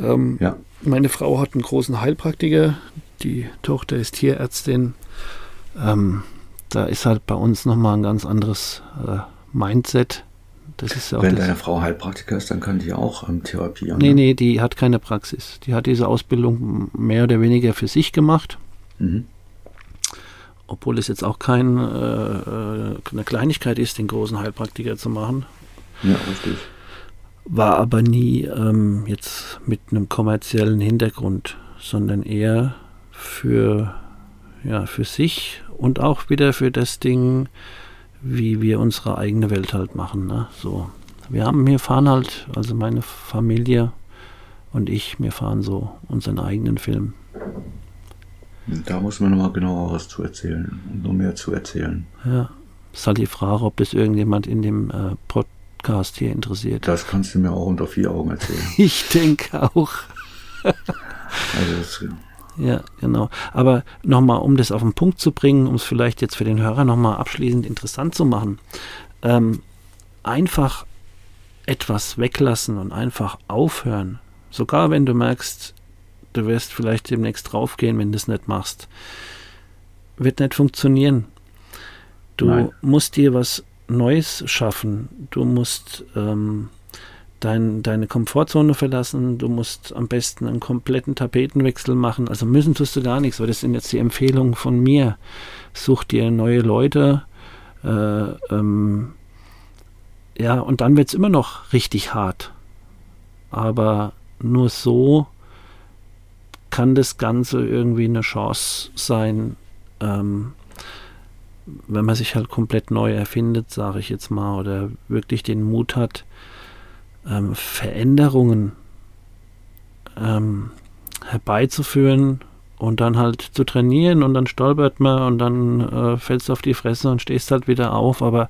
Ähm, ja. Meine Frau hat einen großen Heilpraktiker. Die Tochter ist Tierärztin. Ähm, da ist halt bei uns nochmal ein ganz anderes äh, Mindset. Das ist ja Wenn deine Frau Heilpraktiker ist, dann kann die auch ähm, Therapie Nee, nee, die hat keine Praxis. Die hat diese Ausbildung mehr oder weniger für sich gemacht. Mhm. Obwohl es jetzt auch kein, äh, äh eine Kleinigkeit ist, den großen Heilpraktiker zu machen. Ja, richtig. War aber nie ähm, jetzt mit einem kommerziellen Hintergrund, sondern eher für, ja, für sich und auch wieder für das Ding, wie wir unsere eigene Welt halt machen. Ne? So. Wir haben, wir fahren halt, also meine Familie und ich, wir fahren so unseren eigenen Film. Da muss man nochmal genauer was zu erzählen und noch mehr zu erzählen. Ja, ist halt die Frage, ob das irgendjemand in dem äh, Podcast hier interessiert. Das kannst du mir auch unter vier Augen erzählen. [laughs] ich denke auch. also das, ja, genau. Aber nochmal, um das auf den Punkt zu bringen, um es vielleicht jetzt für den Hörer nochmal abschließend interessant zu machen, ähm, einfach etwas weglassen und einfach aufhören. Sogar wenn du merkst, du wirst vielleicht demnächst draufgehen, wenn du es nicht machst. Wird nicht funktionieren. Du Nein. musst dir was Neues schaffen. Du musst ähm, dein, deine Komfortzone verlassen. Du musst am besten einen kompletten Tapetenwechsel machen. Also müssen tust du gar nichts, weil das sind jetzt die Empfehlungen von mir. Such dir neue Leute. Äh, ähm, ja, und dann wird es immer noch richtig hart. Aber nur so kann das Ganze irgendwie eine Chance sein, ähm, wenn man sich halt komplett neu erfindet, sage ich jetzt mal, oder wirklich den Mut hat, ähm, Veränderungen ähm, herbeizuführen und dann halt zu trainieren und dann stolpert man und dann äh, fällst du auf die Fresse und stehst halt wieder auf, aber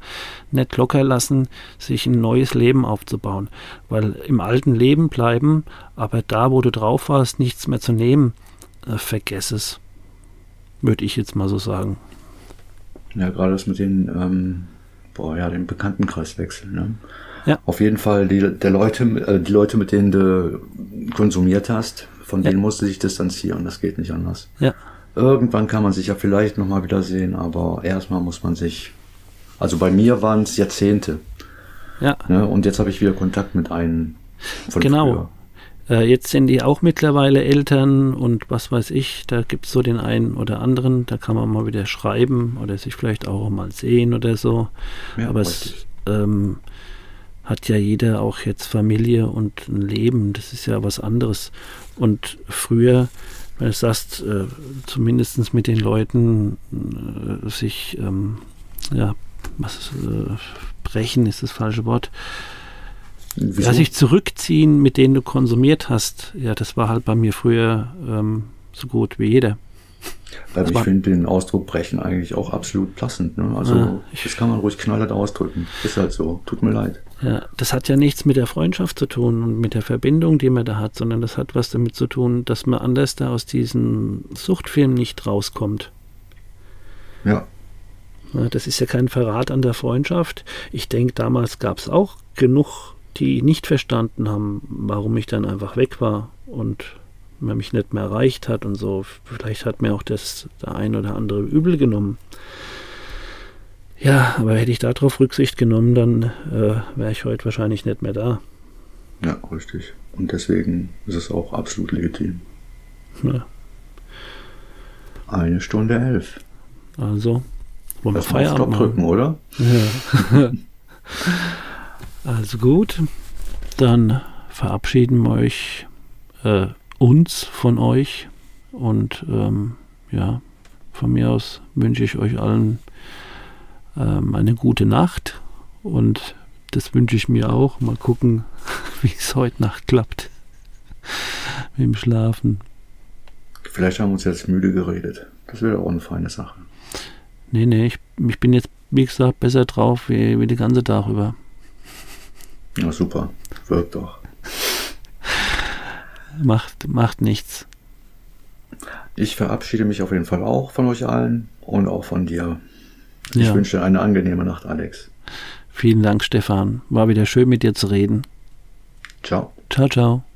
nicht locker lassen, sich ein neues Leben aufzubauen. Weil im alten Leben bleiben, aber da, wo du drauf warst, nichts mehr zu nehmen, äh, vergess es. Würde ich jetzt mal so sagen. Ja, gerade das mit den, ähm, boah, ja, den Bekanntenkreiswechsel, ne? Ja. Auf jeden Fall die, der Leute, äh, die Leute, mit denen du konsumiert hast, von ja. denen musst du dich distanzieren. Das geht nicht anders. Ja. Irgendwann kann man sich ja vielleicht nochmal wiedersehen, aber erstmal muss man sich Also bei mir waren es Jahrzehnte. Ja. Ne? Und jetzt habe ich wieder Kontakt mit einem von Genau. Früher. Äh, jetzt sind die auch mittlerweile Eltern und was weiß ich, da gibt es so den einen oder anderen, da kann man mal wieder schreiben oder sich vielleicht auch mal sehen oder so. Ja, Aber es ähm, hat ja jeder auch jetzt Familie und ein Leben, das ist ja was anderes. Und früher, wenn du sagst, äh, zumindest mit den Leuten äh, sich, ähm, ja, was, äh, brechen ist das falsche Wort, Wieso? Ja, sich zurückziehen, mit denen du konsumiert hast, ja, das war halt bei mir früher ähm, so gut wie jeder. Also ich finde den Ausdruck brechen eigentlich auch absolut passend. Ne? Also ja, das kann man ruhig knallhart ausdrücken. Ist halt so. Tut mir leid. Ja, das hat ja nichts mit der Freundschaft zu tun und mit der Verbindung, die man da hat, sondern das hat was damit zu tun, dass man anders da aus diesem Suchtfilm nicht rauskommt. Ja. ja das ist ja kein Verrat an der Freundschaft. Ich denke, damals gab es auch genug die nicht verstanden haben, warum ich dann einfach weg war und man mich nicht mehr erreicht hat und so. Vielleicht hat mir auch das der ein oder andere übel genommen. Ja, aber hätte ich darauf Rücksicht genommen, dann äh, wäre ich heute wahrscheinlich nicht mehr da. Ja, richtig. Und deswegen ist es auch absolut legitim. Ja. Eine Stunde elf. Also, wollen wir Feierabend machen? drücken, oder? Ja. [laughs] [laughs] Also gut, dann verabschieden wir euch, äh, uns von euch und ähm, ja, von mir aus wünsche ich euch allen ähm, eine gute Nacht und das wünsche ich mir auch. Mal gucken, [laughs] wie es heute Nacht klappt [laughs] mit dem Schlafen. Vielleicht haben wir uns jetzt müde geredet. Das wäre auch eine feine Sache. Nee, nee, ich, ich bin jetzt, wie gesagt, besser drauf wie, wie die ganze Tag über. Ja, super. Wirkt doch. macht, macht nichts. Ich verabschiede mich auf jeden Fall auch von euch allen und auch von dir. Ich ja. wünsche dir eine angenehme Nacht, Alex. Vielen Dank, Stefan. War wieder schön mit dir zu reden. Ciao. Ciao, ciao.